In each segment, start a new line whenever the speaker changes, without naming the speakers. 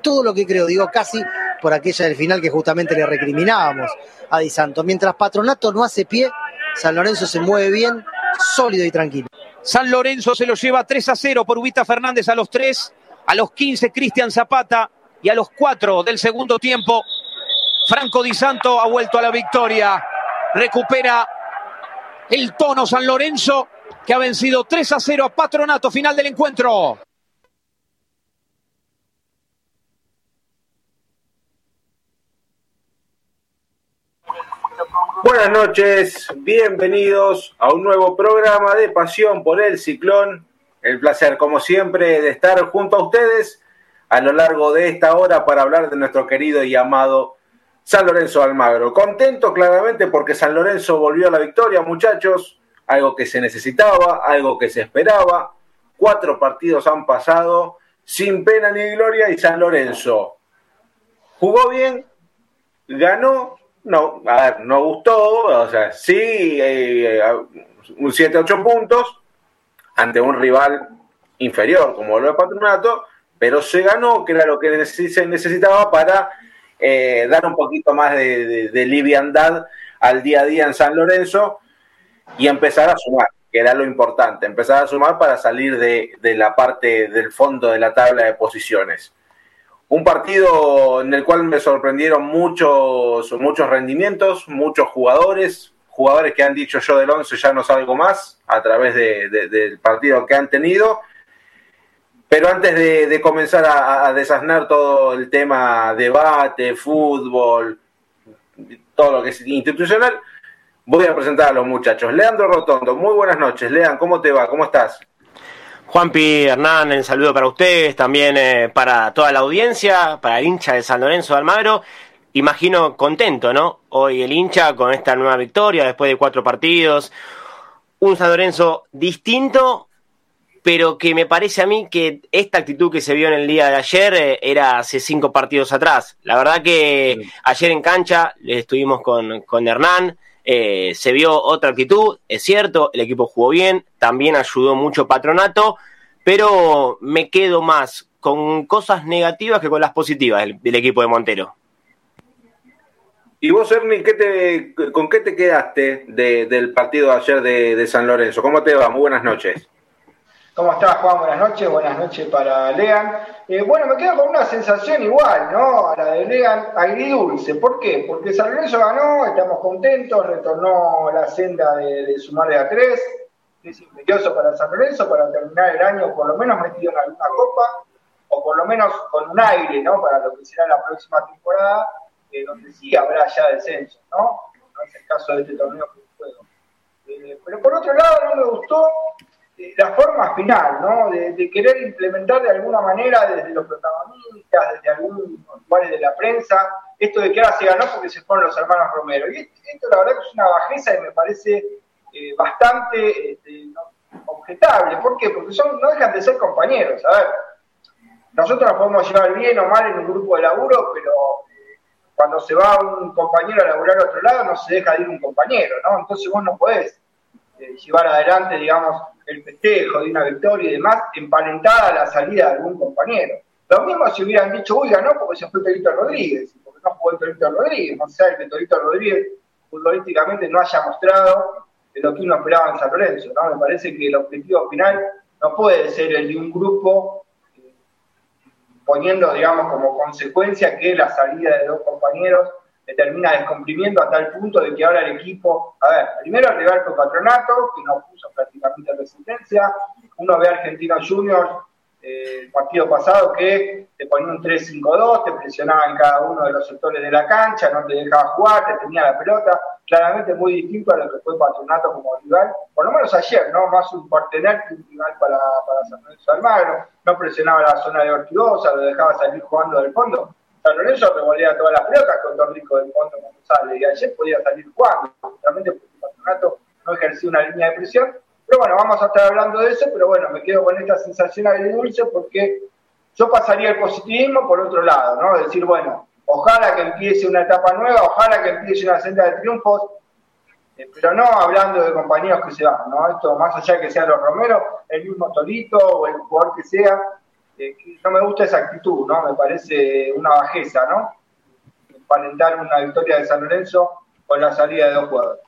todo lo que creo, digo casi por aquella del final que justamente le recriminábamos a Di Santo. Mientras Patronato no hace pie, San Lorenzo se mueve bien, sólido y tranquilo.
San Lorenzo se lo lleva 3 a 0 por Ubita Fernández a los 3, a los 15 Cristian Zapata y a los 4 del segundo tiempo. Franco Di Santo ha vuelto a la victoria. Recupera el tono San Lorenzo que ha vencido 3 a 0 a Patronato final del encuentro.
Buenas noches, bienvenidos a un nuevo programa de Pasión por el Ciclón. El placer, como siempre, de estar junto a ustedes a lo largo de esta hora para hablar de nuestro querido y amado San Lorenzo Almagro. Contento claramente porque San Lorenzo volvió a la victoria, muchachos, algo que se necesitaba, algo que se esperaba. Cuatro partidos han pasado sin pena ni gloria y San Lorenzo jugó bien, ganó no, a ver, no gustó, o sea, sí, eh, un 7-8 puntos ante un rival inferior como de Patronato, pero se ganó, que era lo que se necesitaba para eh, dar un poquito más de, liviandad al día a día en San Lorenzo y empezar a sumar, que era lo importante, empezar a sumar para salir de la parte del fondo de la tabla de posiciones. Un partido en el cual me sorprendieron muchos, muchos rendimientos, muchos jugadores, jugadores que han dicho yo del 11 ya no salgo más a través del partido que han tenido. Pero antes de, comenzar a, desasnar todo el tema debate, fútbol, todo lo que es institucional, voy a presentar a los muchachos. Leandro Rotondo, muy buenas noches. Lean, ¿cómo te va? ¿Cómo estás?
Juanpi Hernán, el saludo para ustedes, también eh, para toda la audiencia, para el hincha de San Lorenzo de Almagro. Imagino contento, ¿no? Hoy el hincha con esta nueva victoria después de cuatro partidos. Un San Lorenzo distinto, pero que me parece a mí que esta actitud que se vio en el día de ayer eh, era hace cinco partidos atrás. La verdad que ayer en cancha estuvimos con, con Hernán, eh, se vio otra actitud, es cierto, el equipo jugó bien, también ayudó mucho Patronato, pero me quedo más con cosas negativas que con las positivas del, equipo de Montero.
¿Y vos, Ernie, con qué te quedaste del partido de ayer de San Lorenzo? ¿Cómo te va? Muy buenas noches.
¿Cómo estás, Juan? Buenas noches, buenas noches para Lean. Eh, bueno, me quedo con una sensación igual, ¿no? A la de Lean, agridulce. ¿Por qué? Porque San Lorenzo ganó, estamos contentos, retornó la senda de, sumar de a tres. Es imperioso para San Lorenzo para terminar el año por lo menos metido en alguna copa, o por lo menos con un aire, ¿no? Para lo que será la próxima temporada, donde sí habrá ya descenso, ¿no? No es el caso de este torneo que juego. Eh, pero por otro lado, no me gustó la forma final, ¿no? De, querer implementar de alguna manera desde los protagonistas, desde algunos lugares de la prensa, esto de que ahora se ganó porque se fueron los hermanos Romero. Y esto, la verdad que es una bajeza y me parece eh, bastante este, objetable. ¿Por qué? Porque son, no dejan de ser compañeros. A ver, nosotros nos podemos llevar bien o mal en un grupo de laburo, pero eh, cuando se va un compañero a laburar a otro lado no se deja de ir un compañero, ¿no? Entonces vos no podés eh, llevar adelante, digamos, el festejo de una victoria y demás, emparentada la salida de algún compañero. Lo mismo si hubieran dicho, uy, ganó porque se fue Torito Rodríguez, porque no jugó Torito Rodríguez, no sea que Torito Rodríguez futbolísticamente no haya mostrado lo que uno esperaba en San Lorenzo, ¿no? Me parece que el objetivo final no puede ser el de un grupo eh, poniendo, digamos, como consecuencia que la salida de dos compañeros termina descomprimiendo a tal punto de que ahora el equipo, a ver, primero el rival Patronato, que no puso prácticamente resistencia, uno ve a Argentinos Juniors eh, el partido pasado que te ponía un 3-5-2, te presionaba en cada uno de los sectores de la cancha, no te dejaba jugar, te tenía la pelota, claramente muy distinto a lo que fue Patronato como rival, por lo menos ayer, ¿no? Más un partener que un rival para, para San Lorenzo Almagro, no presionaba la zona de Ortigosa, lo dejaba salir jugando del fondo, San Lorenzo revolea todas las pelotas con Torrico del fondo cuando sale. Y ayer podía salir jugando, justamente porque el patronato no ejercía una línea de presión. Pero bueno, vamos a estar hablando de eso, pero bueno, me quedo con esta sensación agridulce porque yo pasaría el positivismo por otro lado, ¿no? Decir, bueno, ojalá que empiece una etapa nueva, ojalá que empiece una senda de triunfos, eh, pero no hablando de compañeros que se van, ¿no? Esto más allá de que sean los Romero, el mismo Torito o el jugador que sea, no me gusta esa actitud, ¿no? Me parece una bajeza, ¿no? Palentar una victoria de San Lorenzo con la salida de dos jugadores.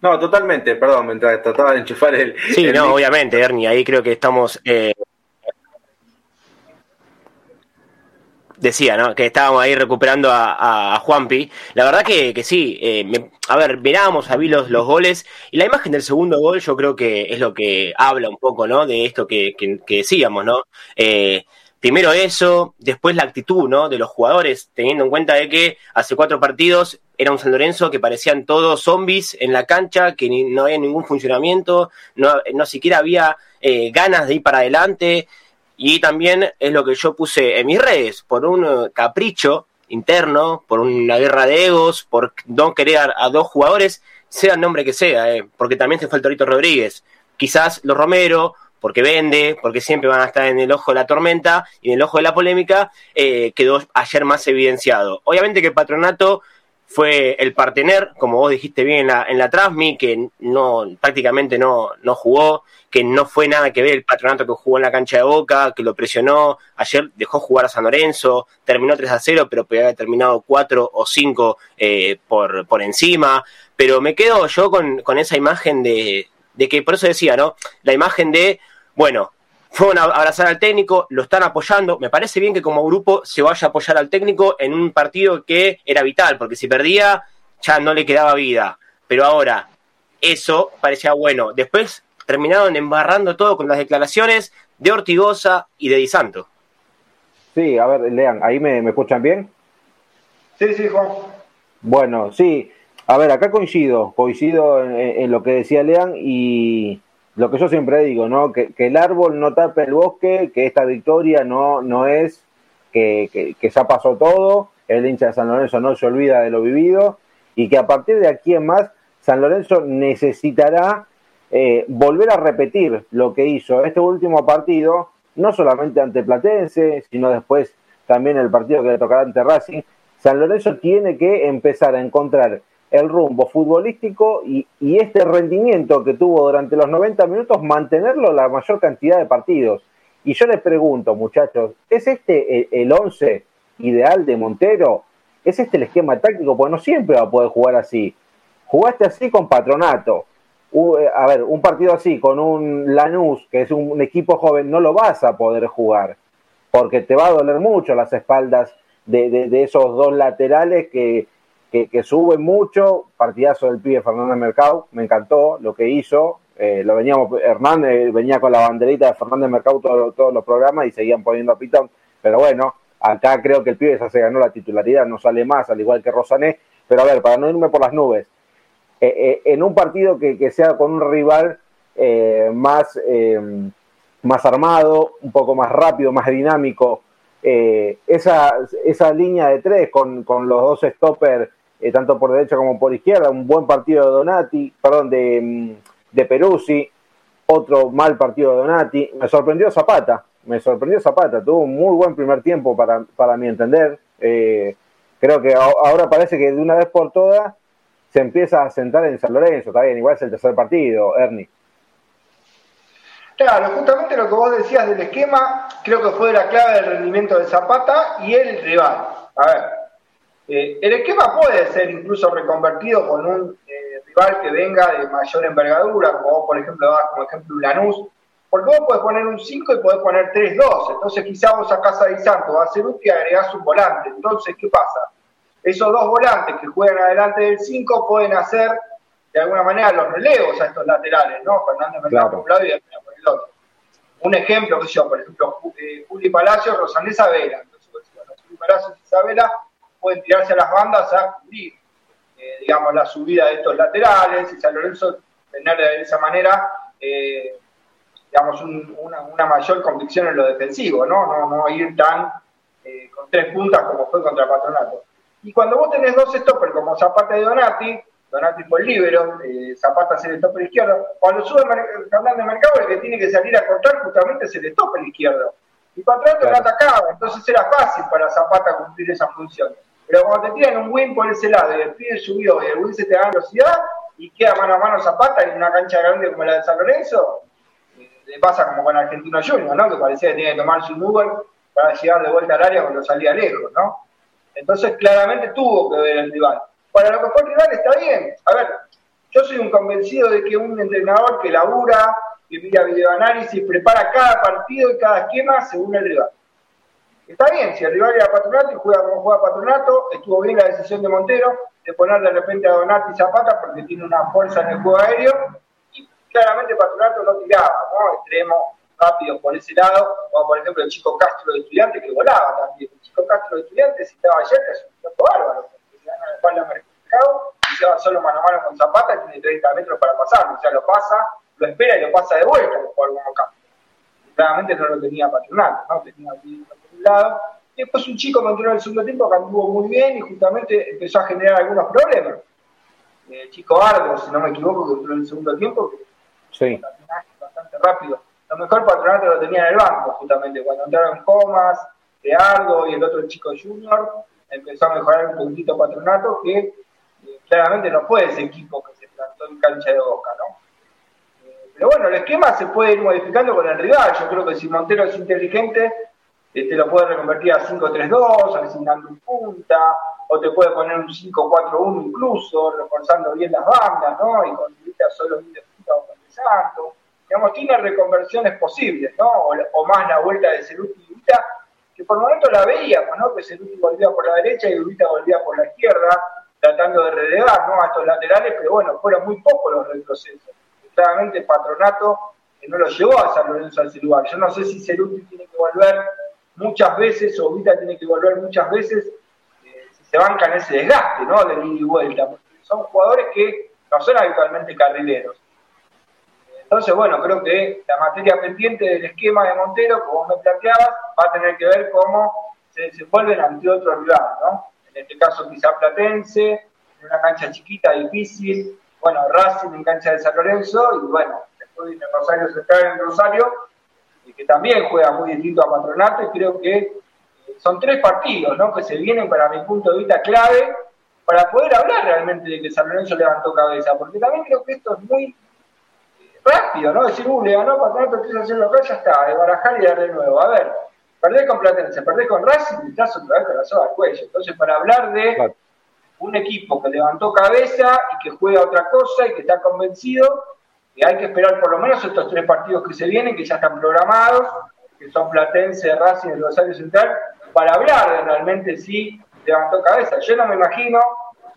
No, totalmente, perdón, mientras trataba de enchufar el.
Sí, no, obviamente, Ernie, ahí creo que estamos. Eh, decía, ¿no? Que estábamos ahí recuperando a, Juanpi. La verdad que, que sí, eh, a ver, mirábamos a los, los goles y la imagen del segundo gol yo creo que es lo que habla un poco, ¿no? De esto que, que, decíamos, ¿no? Eh, primero eso, después la actitud, ¿no? De los jugadores, teniendo en cuenta de que hace cuatro partidos era un San Lorenzo que parecían todos zombies en la cancha, que no había ningún funcionamiento, no, no siquiera había eh, ganas de ir para adelante. Y también es lo que yo puse en mis redes, por un eh, capricho interno, por una guerra de egos, por no querer a, dos jugadores, sea el nombre que sea, eh, porque también se fue el Torito Rodríguez. Quizás los Romero, porque vende, porque siempre van a estar en el ojo de la tormenta y en el ojo de la polémica, eh, quedó ayer más evidenciado. Obviamente que el patronato fue el partener, como vos dijiste bien en la, en la Transmi, que no, prácticamente no, no jugó, que no fue nada que ver el patronato que jugó en la cancha de Boca, que lo presionó, ayer dejó jugar a San Lorenzo, terminó 3 a 0, pero podía haber terminado 4 o 5 eh, por, por encima, pero me quedo yo con, con esa imagen de, de que, por eso decía, ¿no? La imagen de, bueno, fueron a abrazar al técnico, lo están apoyando. Me parece bien que como grupo se vaya a apoyar al técnico en un partido que era vital, porque si perdía ya no le quedaba vida. Pero ahora, eso parecía bueno. Después terminaron embarrando todo con las declaraciones de Ortigosa y de Di Santo.
Sí, a ver, lean, ¿ahí me, escuchan bien?
Sí, sí, Juan.
Bueno, sí. A ver, acá coincido, coincido en lo que decía Lean y, lo que yo siempre digo, ¿no? Que, el árbol no tape el bosque, que esta victoria no, no es que, que, ya pasó todo, el hincha de San Lorenzo no se olvida de lo vivido y que a partir de aquí en más San Lorenzo necesitará eh, volver a repetir lo que hizo este último partido, no solamente ante Platense, sino después también el partido que le tocará ante Racing. San Lorenzo tiene que empezar a encontrar el rumbo futbolístico y, este rendimiento que tuvo durante los 90 minutos, mantenerlo la mayor cantidad de partidos. Y yo les pregunto, muchachos, ¿es este el, 11 ideal de Montero? ¿Es este el esquema táctico? Porque no siempre va a poder jugar así. Jugaste así con Patronato. Eh, a ver, un partido así con un Lanús, que es un, equipo joven, no lo vas a poder jugar. Porque te va a doler mucho las espaldas de esos dos laterales que, que, sube mucho, partidazo del pibe Fernández Mercado, me encantó lo que hizo, eh, lo veníamos, Hernández venía con la banderita de Fernández Mercado todos los programas y seguían poniendo a Pitón, pero bueno, acá creo que el pibe ya se ganó la titularidad, no sale más, al igual que Rosané, pero a ver, para no irme por las nubes, eh, eh, en un partido que, sea con un rival más, más armado, un poco más rápido, más dinámico, esa, esa línea de tres con, con los dos stoppers eh, tanto por derecha como por izquierda, un buen partido de Donati, perdón, de, mm, de Peruzzi, otro mal partido de Donati, me sorprendió Zapata, me sorprendió Zapata, tuvo un muy buen primer tiempo para, para mi entender, eh, creo que ahora parece que de una vez por todas se empieza a sentar en San Lorenzo, está bien, igual es el tercer partido, Ernie.
Claro, justamente lo que vos decías del esquema, creo que fue la clave del rendimiento de Zapata y el rival. A ver, eh, el esquema puede ser incluso reconvertido con un eh, rival que venga de mayor envergadura, como vos, por ejemplo, como ejemplo Lanús, porque vos podés poner un 5 y podés poner 3-2, entonces quizás vos sacás a Di Santo, a ser útil y agregás un volante. Entonces, ¿qué pasa? Esos dos volantes que juegan adelante del 5 pueden hacer de alguna manera los relevos a estos laterales, ¿no? Fernández Mercado por un lado y por el otro. Un ejemplo, que yo, por ejemplo, eh, Juli Palacio, Rosané Isabela. Entonces, bueno, Juli Palacio y Isabela pueden tirarse a las bandas a cubrir, eh, digamos, la subida de estos laterales y San Lorenzo tener de esa manera, eh, digamos, una, mayor convicción en lo defensivo, ¿no? No, no ir tan eh, con tres puntas como fue contra Patronato. Y cuando vos tenés dos stoppers como Zapata y Donati, Donati fue el libero, Zapata es el stopper izquierdo, cuando sube Fernández Mercado el que tiene que salir a cortar justamente es el stopper izquierdo. Y Patronato no atacaba, entonces era fácil para Zapata cumplir esa función. Pero cuando te tiran un win por ese lado y el pibe subió y el win se te da velocidad y queda mano a mano Zapata en una cancha grande como la de San Lorenzo, le pasa como con Argentino Junior, ¿no? Que parecía que tenía que tomarse un Uber para llegar de vuelta al área cuando salía lejos, ¿no? Entonces claramente tuvo que ver el rival. Para lo que fue el rival está bien. A ver, yo soy un convencido de que un entrenador que labura, que mira videoanálisis, prepara cada partido y cada esquema según el rival. Está bien, si el rival era Patronato y juega como juega Patronato, estuvo bien la decisión de Montero de poner de repente a Donati Zapata porque tiene una fuerza en el juego aéreo y claramente Patronato no tiraba, ¿no? Extremo, rápido por ese lado, como por ejemplo el chico Castro de Estudiantes que volaba también. El chico Castro de Estudiantes, si estaba ayer, es un piloto bárbaro, porque se gana la espalda mercado y se va solo mano a mano con Zapata tiene 30 metros para pasar, o sea, lo pasa, lo espera y lo pasa de vuelta Castro. Claramente no lo tenía Patronato, ¿no? Tenía por lado. Y después un chico que entró en el segundo tiempo que anduvo muy bien y justamente empezó a generar algunos problemas. El chico Ardo, si no me equivoco, que entró en el segundo tiempo, que
Sí.
bastante rápido. Lo mejor Patronato lo tenía en el banco, justamente. Cuando entraron Comas, Leardo y el otro chico Junior, empezó a mejorar un poquitito Patronato, que eh, claramente no fue ese equipo que se plantó en cancha de boca, ¿no? Eh, Pero bueno, el esquema se puede ir modificando con el rival. Yo creo que si Montero es inteligente, eh, te lo puede reconvertir a 5-3-2, asignando un punta, o te puede poner un 5-4-1 incluso, reforzando bien las bandas, ¿no? Y con solo bien de punta o con De Santo. Digamos, tiene reconversiones posibles, ¿no? O, más la vuelta de Ceruti y Vita, que por momento la veíamos, ¿no? Que Ceruti volvía por la derecha y Vita volvía por la izquierda, tratando de relegar, ¿no? A estos laterales, pero bueno, fueron muy pocos los retrocesos. Claramente Patronato que no lo llevó a San Lorenzo a ese lugar. Yo no sé si Ceruti tiene que volver muchas veces o Vita tiene que volver muchas veces eh, se bancan ese desgaste, ¿no? De ida y vuelta, porque son jugadores que no son habitualmente carrileros. Entonces, bueno, creo que la materia pendiente del esquema de Montero, como me planteabas, va a tener que ver cómo se desenvuelven ante otro rival, ¿no? En este caso quizá Platense, en una cancha chiquita, difícil, bueno, Racing en cancha de San Lorenzo, y bueno, después viene Rosario Central en Rosario, que también juega muy distinto a Patronato, y creo que eh, son tres partidos, ¿no? Que se vienen, para mi punto de vista, clave para poder hablar realmente de que San Lorenzo levantó cabeza, porque también creo que esto es muy rápido, ¿no? Decir, uh, le ganó Patronato 3 a 0 acá, ya está, de barajar y dar de nuevo. A ver, perdés con Platense, perdés con Racing y estás otra vez con la soga al cuello. Entonces, para hablar de
Claro.
un equipo que levantó cabeza y que juega otra cosa y que está convencido, y hay que esperar por lo menos estos tres partidos que se vienen, que ya están programados, que son Platense, Racing y Rosario Central, para hablar realmente si levantó cabeza. Yo no me imagino,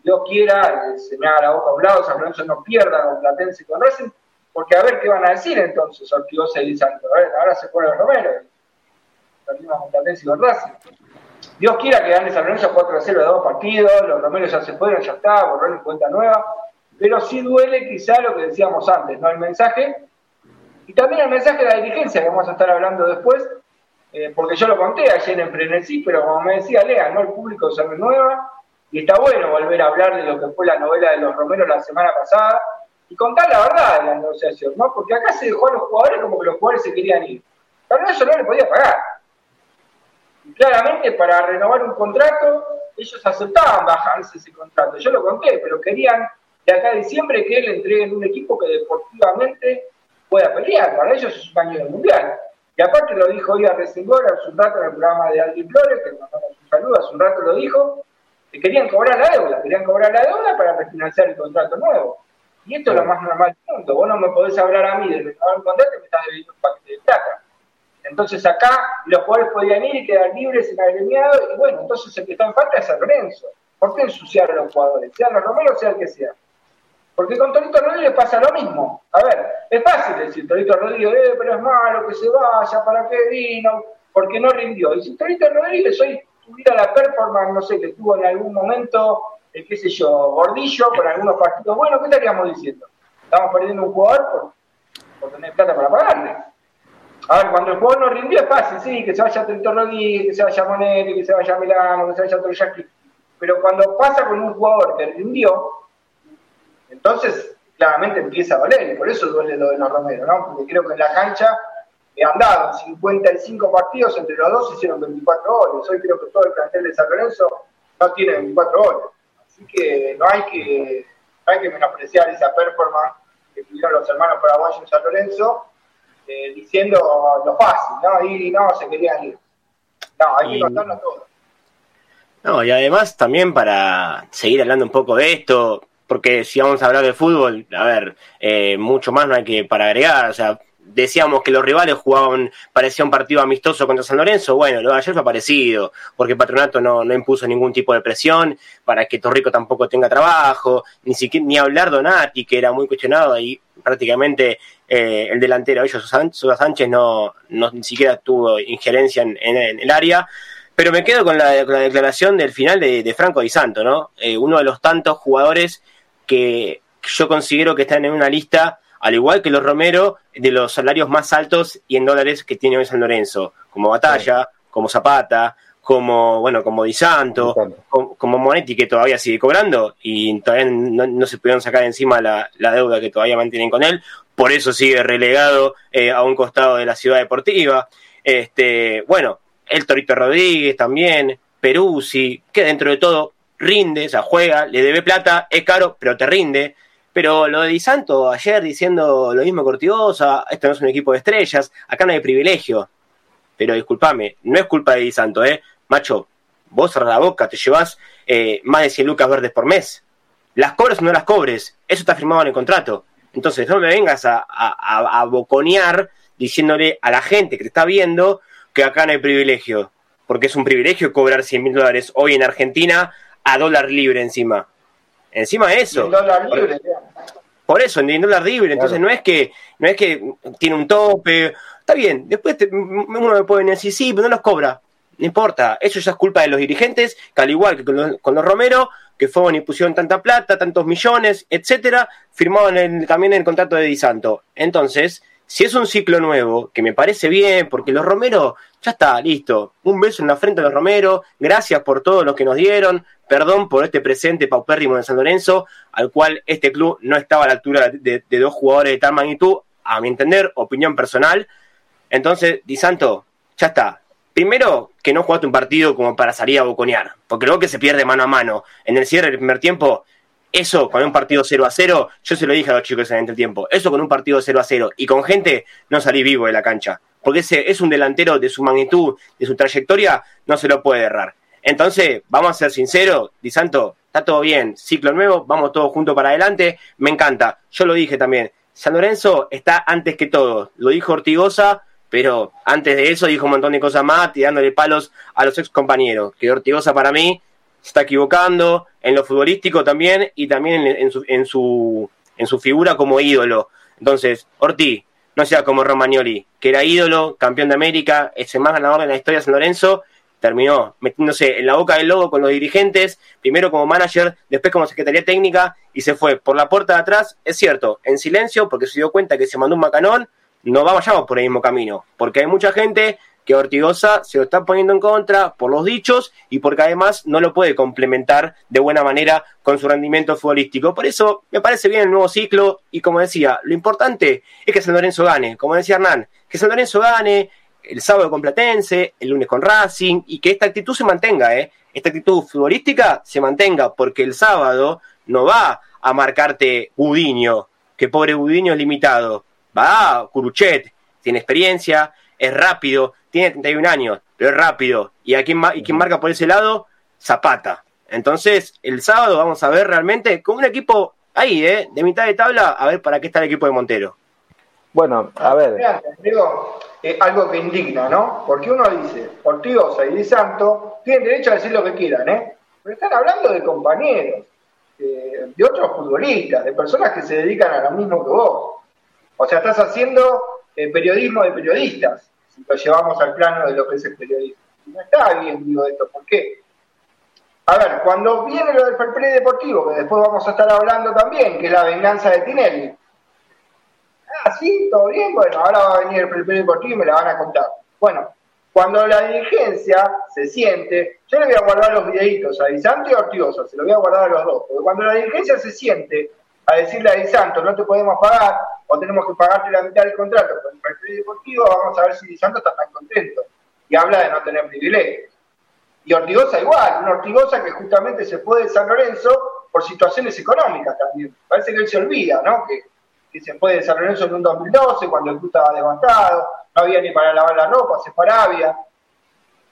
Dios quiera, eh, se me haga la boca a un lado, San Lorenzo no pierda con Platense y con Racing, porque a ver qué van a decir entonces Ortigosa y Di Santo. A ver, ahora se pone Romero, perdimos con Platense y con Racing. Dios quiera que gane San Lorenzo 4 a 0 de dos partidos, los Romeros ya se fueron, ya está, borrón y cuenta nueva, pero sí duele quizá lo que decíamos antes, ¿no? El mensaje, y también el mensaje de la dirigencia, que vamos a estar hablando después, eh, porque yo lo conté ayer en Frenesí, pero como me decía Lea, ¿no? El público se renueva, y está bueno volver a hablar de lo que fue la novela de los Romeros la semana pasada, y contar la verdad de la negociación, ¿no? Porque acá se dejó a los jugadores como que los jugadores se querían ir. Pero eso no le podía pagar. Y claramente para renovar un contrato, ellos aceptaban bajarse ese contrato. Yo lo conté, pero querían de acá a diciembre que le entreguen un equipo que deportivamente pueda pelear. Para ellos es un año del mundial. Y aparte lo dijo hoy a Resingor hace un rato en el programa de Alguien Flores, que mandamos un saludo, hace un rato lo dijo, que querían cobrar la deuda, querían cobrar la deuda para refinanciar el contrato nuevo. Y esto es lo más normal del mundo. Vos no me podés hablar a mí de renovar un contrato y me estás debiendo un paquete de plata. Entonces acá los jugadores podían ir y quedar libres en agremiado, y bueno, entonces el que está en falta es San Lorenzo. ¿Por qué ensuciar a los jugadores? Sean los Romero, sea el que sea. Porque con Torito Rodríguez pasa lo mismo. A ver, es fácil decir, Torito Rodríguez, eh, pero es malo que se vaya, ¿para qué vino? Porque no rindió. Y si Torito Rodríguez hoy tuviera la performance, no sé, que tuvo en algún momento, eh, qué sé yo, Gordillo, con algunos partidos, bueno, ¿qué estaríamos diciendo? Estamos perdiendo un jugador por, tener plata para pagarle. A ver, cuando el jugador no rindió es fácil, sí, que se vaya Torito Rodríguez, que se vaya Monetti, que se vaya Milano, que se vaya Troyaki. Pero cuando pasa con un jugador que rindió, entonces claramente empieza a valer, y por eso duele lo de los Romero, ¿no? Porque creo que en la cancha eh, han dado 55 partidos, entre los dos hicieron 24 goles. Hoy creo que todo el plantel de San Lorenzo no tiene 24 goles. Así que no hay que, no hay que menospreciar esa performance que tuvieron los hermanos paraguayos en San Lorenzo. eh, diciendo lo fácil, ¿no? Y no, se querían ir. No, hay que contarlo todo.
No, y además también para seguir hablando un poco de esto, porque si vamos a hablar de fútbol, a ver, eh, mucho más no hay que para agregar, o sea, decíamos que los rivales jugaban, parecía un partido amistoso contra San Lorenzo, bueno, lo de ayer fue parecido, porque Patronato no, no impuso ningún tipo de presión para que Torrico tampoco tenga trabajo, ni siquiera ni hablar Donati, que era muy cuestionado ahí prácticamente eh, el delantero, ellos, Suda Sánchez no, no ni siquiera tuvo injerencia en, en, el área, pero me quedo con la, declaración del final de, Franco Di Santo, ¿no? Eh, uno de los tantos jugadores que yo considero que están en una lista al igual que los Romero, de los salarios más altos y en dólares que tiene hoy San Lorenzo, como Batalla, como Zapata, como, bueno, como Di Santo, como, Monetti, que todavía sigue cobrando y todavía no, se pudieron sacar encima la, deuda que todavía mantienen con él, por eso sigue relegado eh, a un costado de la ciudad deportiva. Este, bueno, el Torito Rodríguez también, Peruzzi, que dentro de todo rinde, o sea, juega, le debe plata, es caro, pero te rinde. Pero lo de Di Santo ayer diciendo lo mismo Cortigosa, esto no es un equipo de estrellas, acá no hay privilegio. Pero discúlpame, no es culpa de Di Santo, ¿eh? Macho, vos cerrás la boca, te llevas eh, más de 100 lucas verdes por mes. Las cobres o no las cobres, eso está firmado en el contrato. Entonces no me vengas a, a, boconear diciéndole a la gente que te está viendo que acá no hay privilegio. Porque es un privilegio cobrar 100 mil dólares hoy en Argentina a dólar libre encima. Encima de eso. por, eso, en dólar libre. Entonces no es que no es que tiene un tope. Está bien, después uno me puede decir, sí, pero no los cobra. No importa, eso ya es culpa de los dirigentes, que al igual que con los, con los Romero, que fueron y pusieron tanta plata, tantos millones, etcétera, firmaban el, también el contrato de Di Santo. Entonces, si es un ciclo nuevo, que me parece bien, porque los Romero, ya está, listo. Un beso en la frente a los Romero, gracias por todo lo que nos dieron, perdón por este presente paupérrimo de San Lorenzo, al cual este club no estaba a la altura de, dos jugadores de tal magnitud, a mi entender, opinión personal. Entonces, Di Santo, ya está. Primero, que no jugaste un partido como para salir a boconear, porque luego que se pierde mano a mano. En el cierre del primer tiempo, eso con un partido 0 a 0, yo se lo dije a los chicos en el tiempo, eso con un partido 0 a 0 y con gente no salí vivo de la cancha, porque ese es un delantero de su magnitud, de su trayectoria, no se lo puede errar. Entonces, vamos a ser sinceros, Di Santo, está todo bien, ciclo nuevo, vamos todos juntos para adelante, me encanta. Yo lo dije también, San Lorenzo está antes que todo, lo dijo Ortigosa, pero antes de eso dijo un montón de cosas más, tirándole palos a los ex compañeros, que Ortigosa para mí se está equivocando en lo futbolístico también y también en, su, en, su, en su figura como ídolo. Entonces, Ortiz, no sea como Romagnoli, que era ídolo, campeón de América, ese más ganador de la historia de San Lorenzo, terminó metiéndose en la boca del lobo con los dirigentes, primero como manager, después como secretaría técnica, y se fue por la puerta de atrás, es cierto, en silencio, porque se dio cuenta que se mandó un macanón, no vayamos por el mismo camino, porque hay mucha gente que Ortigosa se lo está poniendo en contra por los dichos y porque además no lo puede complementar de buena manera con su rendimiento futbolístico. Por eso me parece bien el nuevo ciclo y como decía, lo importante es que San Lorenzo gane, como decía Hernán, que San Lorenzo gane el sábado con Platense, el lunes con Racing y que esta actitud se mantenga, ¿eh? esta actitud futbolística se mantenga porque el sábado no va a marcarte Gudiño, que pobre Gudiño es limitado, va Curuchet, tiene experiencia, es rápido, tiene 31 años, pero es rápido. ¿Y, a quién, y quién marca por ese lado? Zapata. Entonces, el sábado vamos a ver realmente con un equipo ahí, ¿eh? de mitad de tabla, a ver para qué está el equipo de Montero.
Bueno, a ver.
Digo, eh, algo que indigna, ¿no? Porque uno dice, Ortigosa y Di Santo tienen derecho a decir lo que quieran, ¿eh? Pero están hablando de compañeros, de otros futbolistas, de personas que se dedican a lo mismo que vos. O sea, estás haciendo eh, periodismo de periodistas si lo llevamos al plano de lo que es el periodismo. no está bien, digo esto, ¿por qué? A ver, cuando viene lo del fair deportivo, que después vamos a estar hablando también, que es la venganza de Tinelli. Ah, sí, todo bien, bueno, ahora va a venir el fair deportivo y me la van a contar. Bueno, cuando la dirigencia se siente, yo le voy a guardar los videitos a Santo y a Ortigosa, se los voy a guardar a los dos, porque cuando la dirigencia se siente a decirle a Di Santo, no te podemos pagar, o tenemos que pagarte la mitad del contrato con el partido deportivo, vamos a ver si Di Santo está tan contento. Y habla de no tener privilegios. Y Ortigosa igual, una Ortigosa que justamente se fue de San Lorenzo por situaciones económicas también. Parece que él se olvida, ¿no? Que, que se fue de San Lorenzo en un 2012, cuando el club estaba devastado, no había ni para lavar la ropa, se fue Arabia.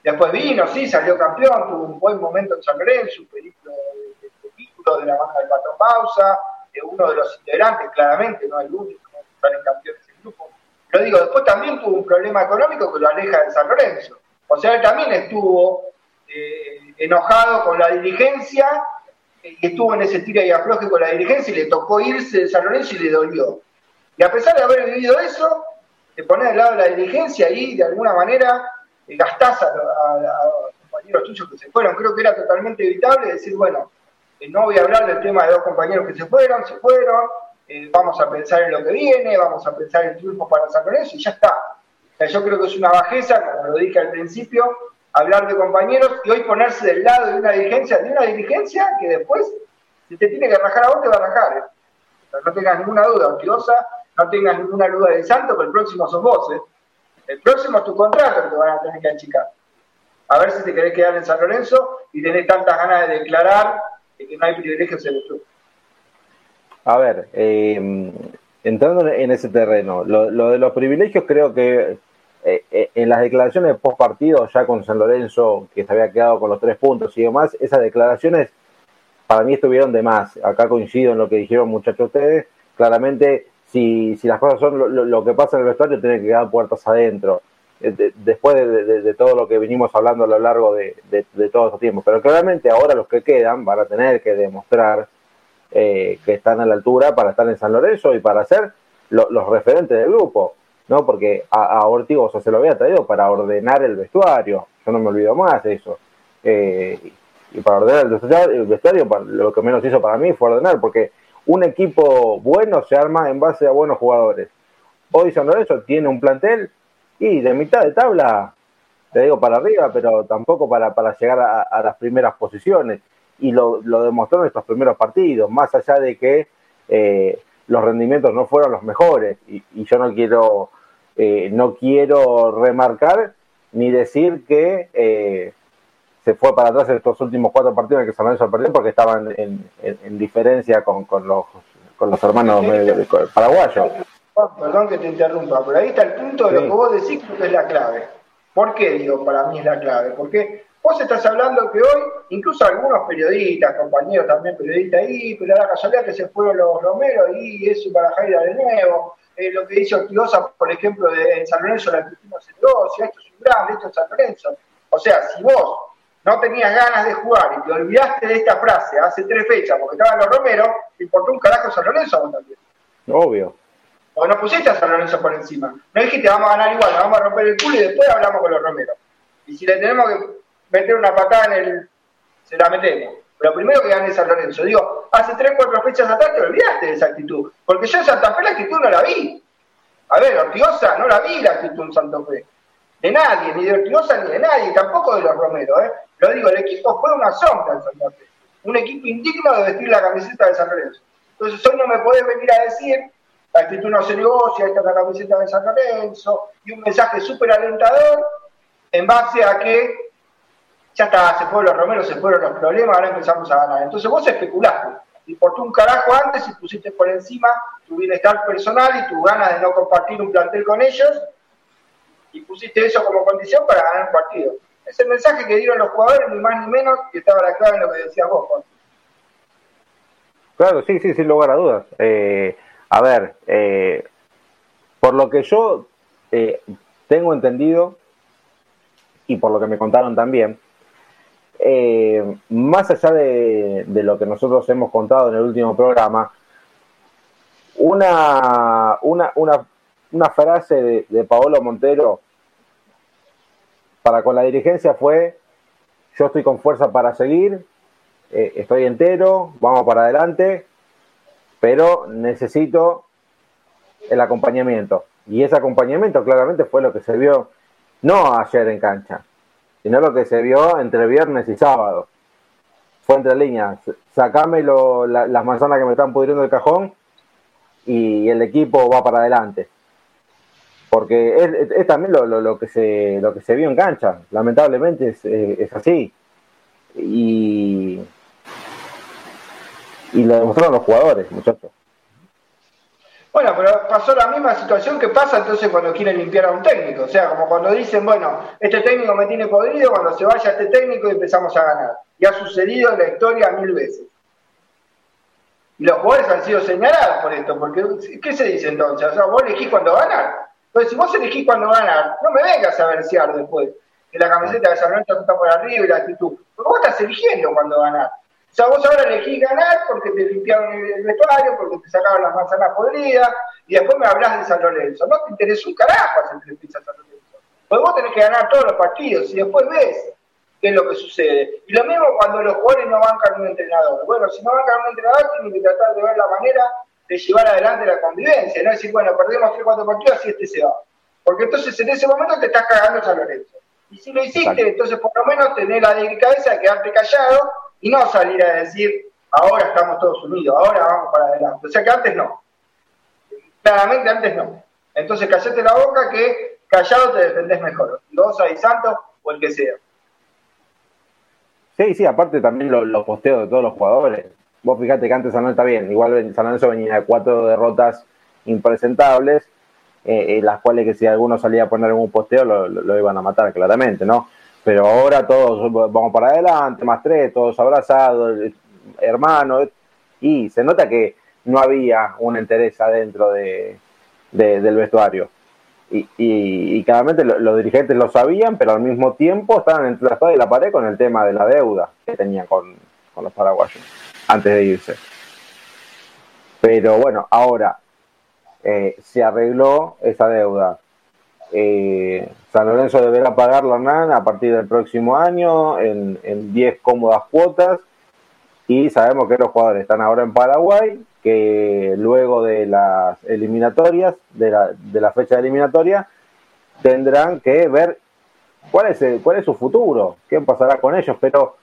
Después vino, sí, salió campeón, tuvo un buen momento en San Lorenzo, un película de, de, de la mano del patrón Pausa, de uno de los integrantes, claramente, no el único, salen campeones del grupo. Lo digo, después también tuvo un problema económico que lo aleja de San Lorenzo. O sea, él también estuvo eh, enojado con la dirigencia y estuvo en ese tira y afloje con la dirigencia y le tocó irse de San Lorenzo y le dolió. Y a pesar de haber vivido eso, te pones del lado de la dirigencia y de alguna manera eh, gastás a, los compañeros tuyos que se fueron. Creo que era totalmente evitable decir, bueno, no voy a hablar del tema de dos compañeros que se fueron, se fueron, eh, vamos a pensar en lo que viene, vamos a pensar en triunfo para San Lorenzo y ya está. yo creo que es una bajeza, como lo dije al principio, hablar de compañeros y hoy ponerse del lado de una dirigencia, de una dirigencia que después, si te tiene que rajar a vos, te va a rajar. ¿eh? no tengas ninguna duda, Ortigosa, no tengas ninguna duda de Santo, que el próximo sos vos. ¿eh? El próximo es tu contrato que te van a tener que achicar. A ver si te querés quedar en San Lorenzo y tenés tantas ganas de declarar que no hay privilegios en el club.
A ver, eh, entrando en ese terreno, lo, lo de los privilegios creo que eh, eh, en las declaraciones post partido, ya con San Lorenzo, que se había quedado con los tres puntos y demás, esas declaraciones para mí estuvieron de más. Acá coincido en lo que dijeron muchachos ustedes. Claramente, si, si las cosas son lo, que pasa en el vestuario, tiene que quedar puertas adentro. Eh, después de, todo lo que vinimos hablando a lo largo de, todos estos tiempos. Pero claramente ahora los que quedan van a tener que demostrar que están a la altura para estar en San Lorenzo y para ser los referentes del grupo. ¿no? Porque a, a Ortigosa se lo había traído para ordenar el vestuario, yo no me olvido más eso. Eh, y para ordenar el vestuario, lo que menos hizo para mí fue ordenar, porque un equipo bueno se arma en base a buenos jugadores. Hoy San Lorenzo tiene un plantel y de mitad de tabla, te digo para arriba, pero tampoco para, para llegar a, las primeras posiciones. Y lo, lo, demostró en estos primeros partidos, más allá de que eh, los rendimientos no fueron los mejores. Y, y yo no quiero eh, no quiero remarcar ni decir que eh, se fue para atrás en estos últimos cuatro partidos en que San Lorenzo perdió porque estaban en, diferencia con, los, con los hermanos paraguayos.
Perdón que te interrumpa, pero ahí está el punto de lo que vos decís que es la clave. ¿Por qué digo para mí es la clave? Porque vos estás hablando que hoy, incluso algunos periodistas, compañeros también periodistas ahí, pero la casualidad que se fueron los Romero y eso para Jaira de nuevo, eh, lo que dice Ortigosa, por ejemplo, de, en San Lorenzo, la actitud se negocia, esto es un grande, esto es San Lorenzo. O sea, si vos no tenías ganas de jugar y te olvidaste de esta frase hace tres fechas porque estaban los Romero, te importó un carajo San Lorenzo vos también.
Obvio.
O no pusiste a San Lorenzo por encima. No dijiste vamos a ganar igual, vamos a romper el culo y después hablamos con los Romero. Y si le tenemos que meter una patada en el. se la metemos. Pero primero que gane San Lorenzo. Digo, hace 3, 4 fechas atrás te olvidaste de esa actitud. Porque yo en Santa Fe la actitud no la vi. A ver, Ortigosa no la vi la actitud en Santa Fe. De nadie, ni de Ortigosa ni de nadie, tampoco de los Romero. ¿eh? Lo digo, el equipo fue una sombra en Santa Fe. Un equipo indigno de vestir la camiseta de San Lorenzo. Entonces hoy no me podés venir a decir, la actitud no se negocia, esta es la camiseta de San Lorenzo, y un mensaje súper alentador en base a que ya está, se fueron los Romero, se fueron los problemas, ahora empezamos a ganar. Entonces vos especulaste, y por tu un carajo antes y pusiste por encima tu bienestar personal y tu ganas de no compartir un plantel con ellos, y pusiste eso como condición para ganar el partido. Es el mensaje que dieron los jugadores, ni más ni menos, que estaba la clave en lo que decías vos, Juan.
Claro, sí, sí, sin lugar a dudas. Eh, a ver, eh, por lo que yo eh, tengo entendido, y por lo que me contaron también, eh, más allá de, lo que nosotros hemos contado en el último programa, una, una, una, frase de, Paolo Montero para con la dirigencia fue, yo estoy con fuerza para seguir, estoy entero, vamos para adelante, pero necesito el acompañamiento. Y ese acompañamiento claramente fue lo que se vio no ayer en cancha, sino lo que se vio entre viernes y sábado. Fue entre líneas, sacame las manzanas que me están pudriendo el cajón y el equipo va para adelante. Porque es, también lo, que se, lo que se vio en cancha, lamentablemente es, es así. Y, y lo demostraron los jugadores, muchachos.
Bueno, pero pasó la misma situación que pasa entonces cuando quieren limpiar a un técnico. O sea, como cuando dicen, bueno, este técnico me tiene podrido, cuando se vaya este técnico y empezamos a ganar. Y ha sucedido en la historia mil veces. Y los jugadores han sido señalados por esto, porque ¿qué se dice entonces? O sea, vos elegís cuando ganar. Entonces, si vos elegís cuando ganar, no me vengas a versear después que la camiseta de San Lorenzo está por arriba y la actitud. Porque vos estás eligiendo cuando ganar. O sea, vos ahora elegís ganar porque te limpiaron el vestuario, porque te sacaron las manzanas podridas, y después me hablas de San Lorenzo. No te interesa un carajo hacer que San Lorenzo. Porque vos tenés que ganar todos los partidos y después ves qué es lo que sucede. Y lo mismo cuando los jugadores no bancan un entrenador. Bueno, si no bancan un entrenador, tienen que tratar de ver la manera de llevar adelante la convivencia. No decir, bueno, perdemos 3 cuatro partidos y este se va. Porque entonces en ese momento te estás cagando San Lorenzo. Y si lo hiciste, entonces por lo menos tenés la cabeza de quedarte callado y no salir a decir, ahora estamos todos unidos, ahora vamos para adelante. O sea que antes no. Claramente antes no. Entonces callate la boca que callado te defendés mejor. Vos y Santos o el que sea.
Sí, sí, aparte también los posteos de todos los jugadores. Vos fíjate que antes San está bien, igual San Lorenzo venía de cuatro derrotas impresentables, eh, las cuales que si alguno salía a poner un posteo lo, iban a matar claramente, ¿no? Pero ahora todos vamos para adelante, más tres, todos abrazados, hermanos, y se nota que no había una interés adentro de, del vestuario. Y, y, claramente los dirigentes lo sabían, pero al mismo tiempo estaban entre la espada y la pared con el tema de la deuda que tenían con, con los paraguayos antes de irse. Pero bueno, ahora eh, se arregló esa deuda. Eh, San Lorenzo deberá pagarlo Hernán a partir del próximo año en 10 cómodas cuotas. Y sabemos que los jugadores están ahora en Paraguay, que luego de las eliminatorias, de la, de la fecha eliminatoria, tendrán que ver cuál es, cuál es su futuro, qué pasará con ellos, pero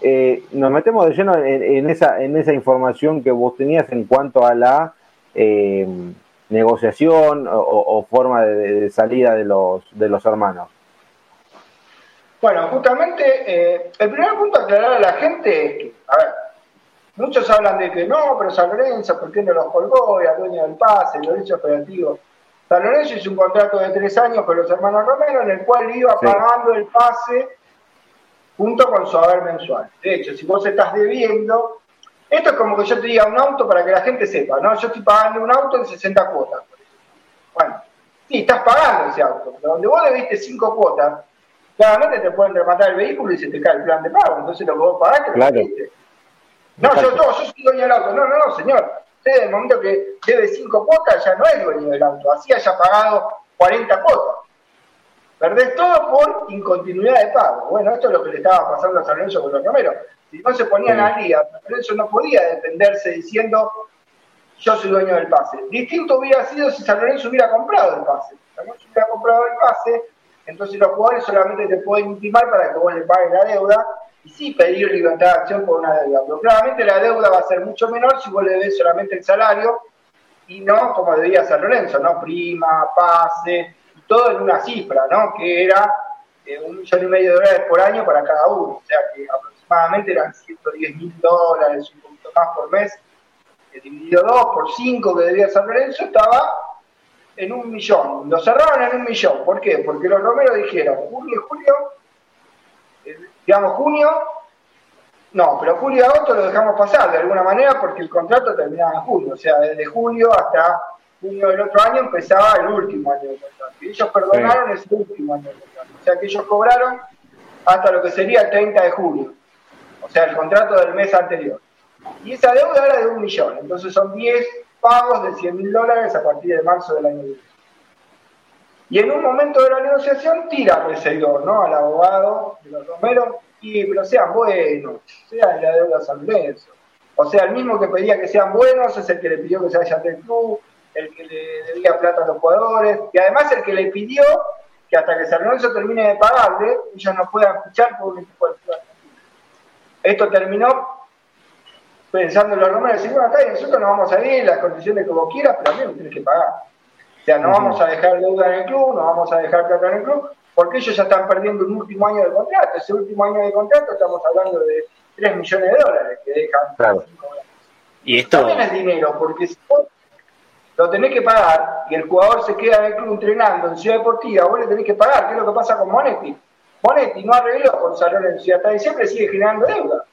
eh, nos metemos de lleno en, esa, en esa información que vos tenías en cuanto a la eh, negociación o, forma de, salida de los, de los hermanos.
Bueno, justamente eh, el primer punto a aclarar a la gente es que, a ver, muchos hablan de que no, pero San Lorenzo, ¿por qué no los colgó? Era dueño del pase, el derecho operativo. San Lorenzo hizo un contrato de tres años con los hermanos Romero en el cual iba pagando el pase junto con su haber mensual. De hecho, si vos estás debiendo, esto es como que yo te diga un auto para que la gente sepa, ¿no? Yo estoy pagando un auto en 60 cuotas. Bueno, sí, estás pagando ese auto, pero donde vos debiste 5 cuotas, claramente te pueden rematar el vehículo y se te cae el plan de pago. Entonces lo que vos pagaste, claro. lo No, yo, yo soy dueño del auto. No, no, no, señor. Usted, en el momento que debe 5 cuotas, ya no es dueño del auto. Así haya pagado 40 cuotas. Perdés todo por incontinuidad de pago. Bueno, esto es lo que le estaba pasando a San Lorenzo con los Romero. Si no se ponían al día, San Lorenzo no podía defenderse diciendo yo soy dueño del pase. Distinto hubiera sido si San Lorenzo hubiera comprado el pase. San Lorenzo hubiera comprado el pase, entonces los jugadores solamente te pueden intimar para que vos le pagues la deuda y sí pedir libertad de acción por una deuda. Pero claramente la deuda va a ser mucho menor si vos le des solamente el salario y no como debía San Lorenzo, ¿no? Prima, pase, todo en una cifra, ¿no? Que era eh, un millón y medio de dólares por año para cada uno. O sea que aproximadamente eran 110 mil dólares, un poquito más por mes. Dividido 2 por 5 que debía San Lorenzo estaba en un millón. Lo cerraron en un millón. ¿Por qué? Porque los romeros dijeron junio y julio, eh, digamos junio, no, pero julio y agosto lo dejamos pasar de alguna manera porque el contrato terminaba en julio. O sea, desde julio hasta junio del otro año empezaba el último año de contrato. Y ellos perdonaron ese último año de contrato. O sea que ellos cobraron hasta lo que sería el 30 de julio. O sea, el contrato del mes anterior. Y esa deuda era de un millón. Entonces son 10 pagos de 100 mil dólares a partir de marzo del año 2020. Y en un momento de la negociación tira el seguidor, ¿no? Al abogado de los Romero, y pero sean buenos, sean la deuda San Lorenzo. O sea, el mismo que pedía que sean buenos es el que le pidió que se vaya del club, el que le debía plata a los jugadores, y además el que le pidió que hasta que San Lorenzo termine de pagarle, ellos no puedan fichar por un equipo de Esto terminó pensando en los números, decir, bueno, acá nosotros nos vamos a ir, las condiciones vos quieras, pero a mí me tienes que pagar. O sea, no vamos a dejar deuda en el club, no vamos a dejar plata en el club, porque ellos ya están perdiendo un último año de contrato. Ese último año de contrato estamos hablando de 3 millones de dólares que dejan.
Claro.
Y esto... También es dinero, porque si vos lo tenés que pagar y el jugador se queda en el club entrenando en Ciudad Deportiva, vos le tenés que pagar, ¿qué es lo que pasa con Monetti? Monetti no arregló con San Lorenzo y hasta diciembre sigue generando deuda.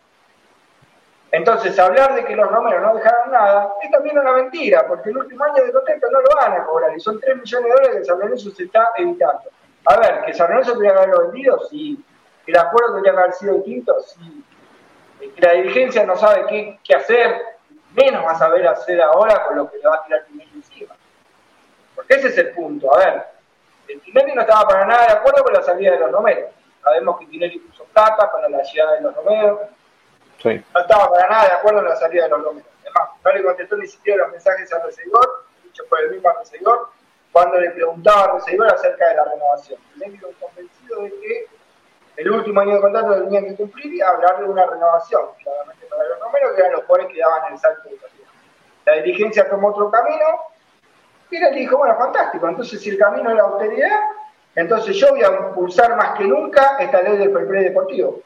Entonces, hablar de que los romeros no dejaron nada es también una mentira, porque el último año de contento no lo van a cobrar y son 3 millones de dólares que San Lorenzo se está evitando. A ver, que San Lorenzo tendría que haberlo vendido, sí. El acuerdo tendría que haber sido distinto, sí. La dirigencia no sabe qué, qué hacer, menos va a saber hacer ahora con lo que le va a tirar. Porque ese es el punto. A ver, el Tinelli no estaba para nada de acuerdo con la salida de los romeros. Sabemos que Tinelli puso plata para la llegada de los romeros. Sí. No estaba para nada de acuerdo en la salida de los romeros. Además, no le contestó ni siquiera los mensajes al recibidor, dicho por el mismo recibidor, cuando le preguntaba al recibidor acerca de la renovación. Tinelli convencido de que el último año de contrato lo tenían que cumplir y hablar de una renovación, claramente para los números, que eran los jugadores que daban el salto educativo. La dirigencia tomó otro camino y le dijo, bueno, fantástico, entonces si el camino es la austeridad, entonces yo voy a impulsar más que nunca esta ley del fair deportivo.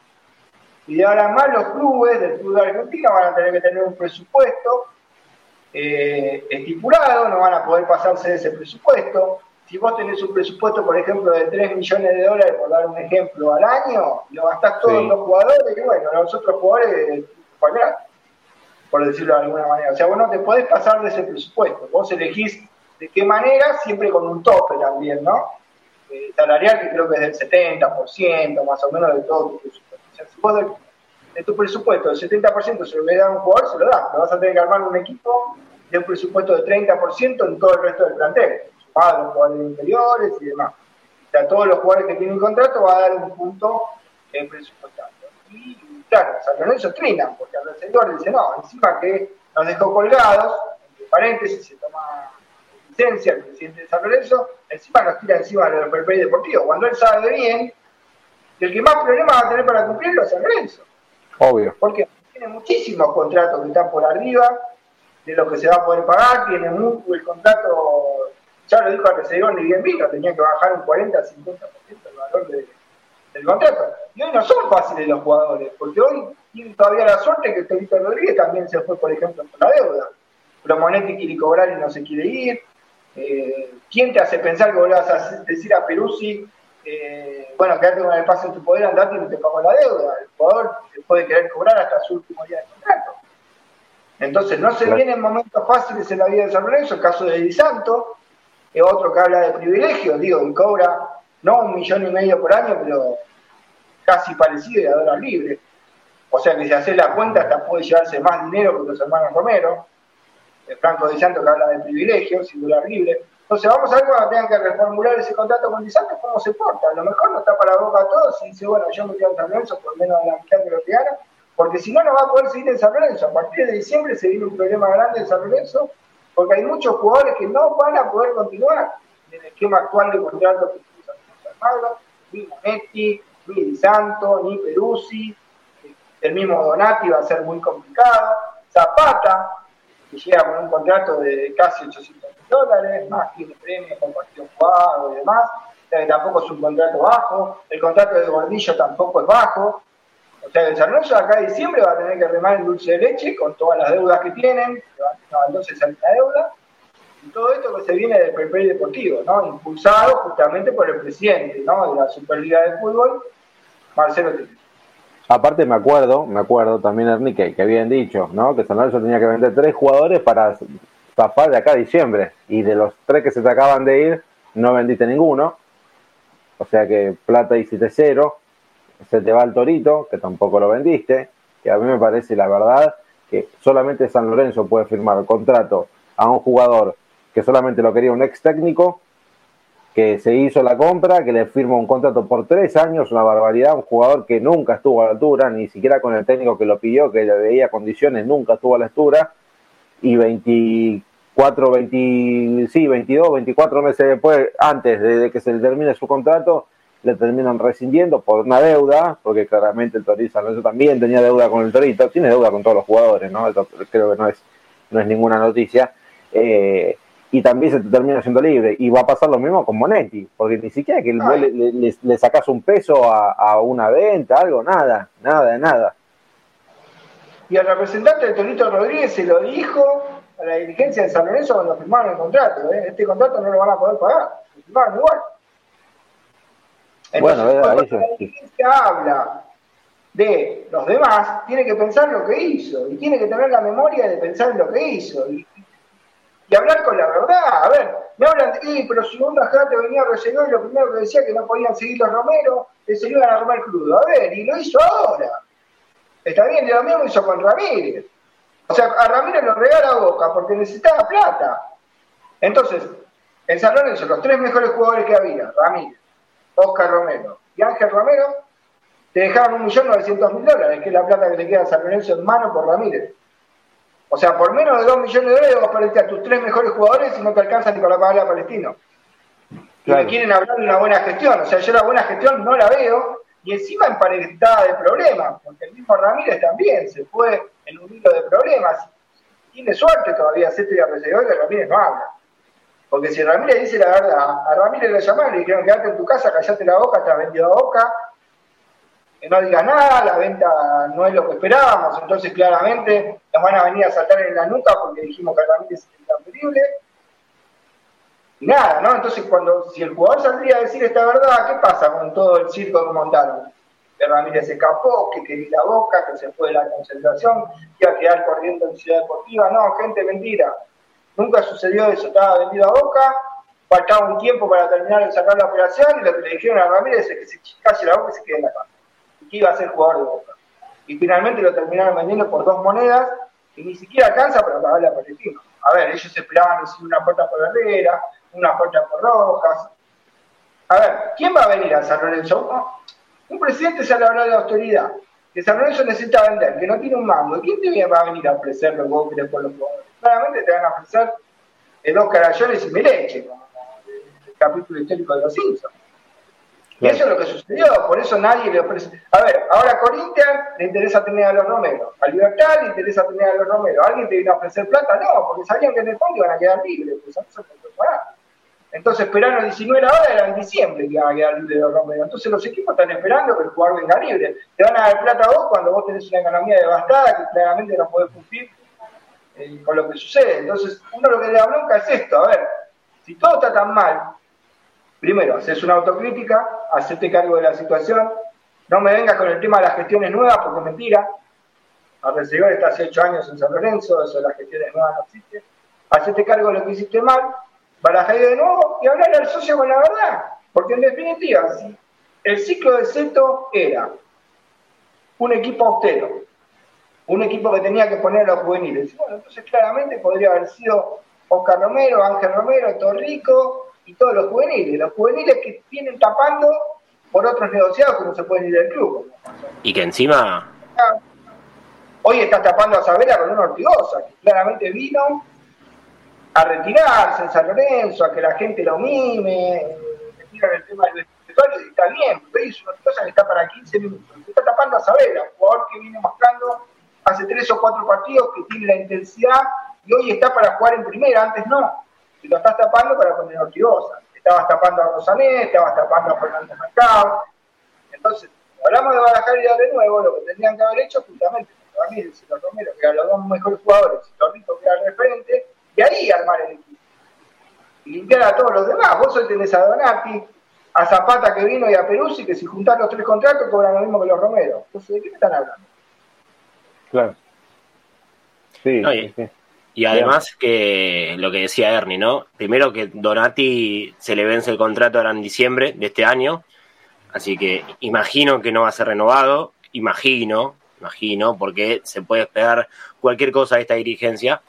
Y de ahora más los clubes del fútbol argentino van a tener que tener un presupuesto eh, estipulado, no van a poder pasarse de ese presupuesto si vos tenés un presupuesto, por ejemplo, de 3 millones de dólares, por dar un ejemplo, al año, lo gastás todos los jugadores, y bueno, los otros jugadores para por decirlo de alguna manera. O sea, vos no te podés pasar de ese presupuesto. Vos elegís de qué manera, siempre con un tope también, ¿no? Eh, salarial, que creo que es del 70%, más o menos, de todo tu presupuesto. O sea, si vos de, tu presupuesto el 70% se lo voy a dar a un jugador, se lo das. Pero vas a tener que armar un equipo de un presupuesto de 30% en todo el resto del plantel a los jugadores interiores y demás. O sea, todos los jugadores que tienen contrato va a dar un punto en presupuestario. Y claro, San Lorenzo trinan, porque al señor dice, no, encima que nos dejó colgados, entre paréntesis, se toma licencia el presidente de San Lorenzo, encima nos tira encima de los deportivos, cuando él sabe bien que el que más problemas va a tener para cumplirlo es San Lorenzo.
Obvio.
Porque tiene muchísimos contratos que están por arriba de lo que se va a poder pagar, tiene mucho el contrato ya lo dijo Arcegón ni bien vino, tenía que bajar un 40 50% el valor del contrato. Y hoy no son fáciles los jugadores, porque hoy tienen todavía la suerte que Torito Rodríguez también se fue, por ejemplo, con la deuda. Pero Monetti quiere cobrar y no se quiere ir. Eh, ¿Quién te hace pensar que volvás a decir a Peruzzi, eh, bueno, quedarte con el paso en tu poder, andate y no te pago la deuda? El jugador puede querer cobrar hasta su último día de contrato. Entonces, no se vienen momentos fáciles en la vida de San Lorenzo, el caso de Di Santo, es otro que habla de privilegios, digo, y cobra no un millón y medio por año, pero casi parecido a dólar libre. O sea que si haces la cuenta hasta puede llevarse más dinero que los hermanos Romero. El Franco Di Santo que habla de privilegios y dólar libre. Entonces vamos a ver cuando tengan que reformular ese contrato con Di Santo cómo se porta. A lo mejor no está para boca a todos y dice, bueno, yo me quedo en San Lorenzo por menos de la mitad de lo que gana, porque si no, no va a poder seguir en San Lorenzo. A partir de diciembre se viene un problema grande en San Lorenzo porque hay muchos jugadores que no van a poder continuar en el esquema actual de contrato que usa Almagro, ni Monetti, ni Di Santo, ni Peruzzi, el mismo Donati va a ser muy complicado, Zapata, que llega con un contrato de casi 800 mil dólares, más tiene premios con partido jugado y demás, tampoco es un contrato bajo, el contrato de Gordillo tampoco es bajo, o sea, el desarrollo acá en diciembre va a tener que remar el dulce de leche con todas las deudas que tienen, que a entonces salir la deuda, y todo esto que se viene del PPI deportivo, ¿no? Impulsado justamente por el presidente, ¿no? De la Superliga de Fútbol, Marcelo Tito.
Aparte me acuerdo, me acuerdo también Ernie que, habían dicho, ¿no? Que San Lorenzo tenía que vender tres jugadores para tapar de acá a diciembre. Y de los tres que se te acaban de ir, no vendiste ninguno. O sea que plata hiciste cero se te va el Torito, que tampoco lo vendiste, que a mí me parece la verdad que solamente San Lorenzo puede firmar contrato a un jugador que solamente lo quería un ex técnico, que se hizo la compra, que le firma un contrato por tres años, una barbaridad, un jugador que nunca estuvo a la altura, ni siquiera con el técnico que lo pidió, que le veía condiciones, nunca estuvo a la altura, y 24, 20, sí, 22, 24 meses después, antes de que se le termine su contrato, le terminan rescindiendo por una deuda, porque claramente el Torito también tenía deuda con el Torito, tiene deuda con todos los jugadores, ¿no? creo que no es, no es ninguna noticia. Eh, y también se te termina siendo libre. Y va a pasar lo mismo con Monetti, porque ni siquiera que le, le, sacas un peso a, a, una venta, algo, nada, nada de nada.
Y al representante del Torito Rodríguez se lo dijo a la dirigencia de San Lorenzo cuando firmaron el contrato. ¿eh? Este contrato no lo van a poder pagar. Lo firmaron igual. Entonces,
Bueno,
cuando
eso,
la dirigencia habla de los demás, tiene que pensar lo que hizo y tiene que tener la memoria de pensar en lo que hizo y, y hablar con la verdad. A ver, me hablan "Eh, pero si un te venía a y lo primero que decía que no podían seguir los Romero, que se iban a armar crudo. A ver, y lo hizo ahora. Está bien, y lo mismo hizo con Ramírez. O sea, a Ramírez lo regala a Boca porque necesitaba plata. Entonces, en San Lorenzo, los tres mejores jugadores que había, Ramírez, Oscar Romero y Ángel Romero, te dejaban un millón novecientos mil dólares, que es la plata que te queda a San Lorenzo en mano por Ramírez. O sea, por menos de dos millones de dólares vos perdiste a tus tres mejores jugadores y no te alcanza ni para pagarle a Palestino. Y
Claro.
me quieren hablar de una buena gestión. O sea, yo la buena gestión no la veo y encima emparentada de problemas, porque el mismo Ramírez también se fue en un hilo de problemas. Tiene suerte todavía Seto y Arrecedor que Ramírez no habla. Porque si Ramírez dice la verdad, a Ramírez le llamaron y le dijeron quédate en tu casa, callate la boca, estás vendido a boca, que no digas nada, la venta no es lo que esperábamos, entonces claramente nos van a venir a saltar en la nuca porque dijimos que Ramírez es intransferible. Y nada, ¿no? Entonces cuando, si el jugador saldría a decir esta verdad, ¿qué pasa con todo el circo que montaron? Que Ramírez se escapó, que quería la boca, que se fue de la concentración, que iba a quedar corriendo en Ciudad Deportiva. No, gente, mentira. Nunca sucedió eso, estaba vendido a boca, faltaba un tiempo para terminar de sacar la operación y lo que le dijeron a Ramírez es que se calle la boca y se quede en la casa. Que iba a ser jugador de boca. Y finalmente lo terminaron vendiendo por dos monedas y ni siquiera alcanza para pagarle a Palestino. A ver, ellos esperaban recibir una puerta por Herrera, una puerta por Rojas. A ver, ¿quién va a venir a San Lorenzo? Un presidente se habla de autoridad, que San Lorenzo necesita vender, que no tiene un mango. ¿Quién te va a venir a ofrecer lo que vos querés por los jugadores? Claramente te van a ofrecer el Oscar Ayones y Meleche, como el capítulo histórico de los Simpsons. Y eso es lo que sucedió, por eso nadie le ofrece. A ver, ahora a Corinthians le interesa tener a los Romero, a Libertad le interesa tener a los Romero. ¿Alguien te viene a ofrecer plata? No, porque sabían que en el fondo iban a quedar libres, pues eso puede pagar. Entonces esperaron 19 ahora, era en diciembre que iban a quedar libres los Romero. Entonces los equipos están esperando que el jugador venga libre. Te van a dar plata a vos cuando vos tenés una economía devastada que claramente no podés cumplir eh, con lo que sucede. Entonces, uno lo que le da bronca es esto, a ver, si todo está tan mal, primero, haces una autocrítica, hacete cargo de la situación, no me vengas con el tema de las gestiones nuevas, porque es mentira. Arrecedor está hace 8 años en San Lorenzo, eso de las gestiones nuevas no existe. Hacete cargo de lo que hiciste mal, barajá de nuevo y hablar al socio con la verdad. Porque en definitiva, el ciclo de Seto era un equipo austero, un equipo que tenía que poner a los juveniles. Bueno, entonces claramente podría haber sido Oscar Romero, Ángel Romero, Torrico y todos los juveniles. Los juveniles que vienen tapando por otros negociados que no se pueden ir del club.
Y que encima,
Hoy estás tapando a Sabela con una ortigosa, que claramente vino a retirarse en San Lorenzo, a que la gente lo mime, le tiran el tema del vestuario y está bien, pero es una ortigosa que está para 15 minutos. Está tapando a Sabela, un jugador que viene mostrando hace tres o cuatro partidos que tiene la intensidad y hoy está para jugar en primera, antes no. Y lo estás tapando para poner ortigosa. Estabas tapando a Rosané, estabas tapando a Fernando Mercado. Entonces, hablamos de Barajar y de nuevo, lo que tendrían que haber hecho justamente Ramírez y los Romero, que eran los dos mejores jugadores, y Torrito, que era el referente, y ahí armar el equipo. Y limpiar a todos los demás. Vos hoy tenés a Donati, a Zapata que vino y a Peruzzi, que si juntás los tres contratos cobran lo mismo que los Romero. Entonces, ¿de qué me están hablando?
Claro. Sí,
No,
sí,
y-
sí.
Y además que lo que decía Ernie, ¿no? Primero que Donati se le vence el contrato ahora en diciembre de este año, así que imagino que no va a ser renovado, imagino, imagino, porque se puede esperar cualquier cosa de esta dirigencia.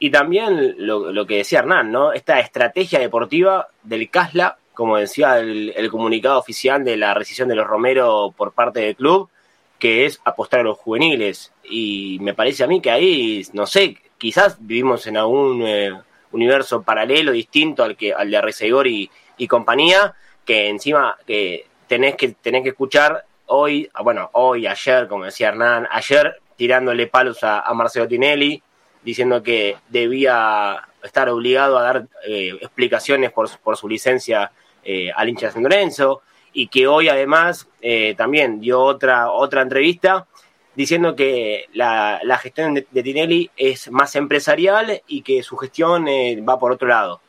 Y también lo, lo que decía Hernán, ¿no? Esta estrategia deportiva del Casla, como decía el, el comunicado oficial de la rescisión de los Romero por parte del club, que es apostar a los juveniles. Y me parece a mí que ahí, no sé, quizás vivimos en algún eh, universo paralelo, distinto al que al de Arrecedor y, y compañía, que encima que tenés que tenés que escuchar hoy, ah, bueno, hoy, ayer, como decía Hernán, ayer tirándole palos a, Marcelo Tinelli, diciendo que debía estar obligado a dar eh, explicaciones por, por su licencia eh, al hincha de San Lorenzo, y que hoy además eh, también dio otra, otra entrevista diciendo que la, gestión de, Tinelli es más empresarial y que su gestión eh, va por otro lado.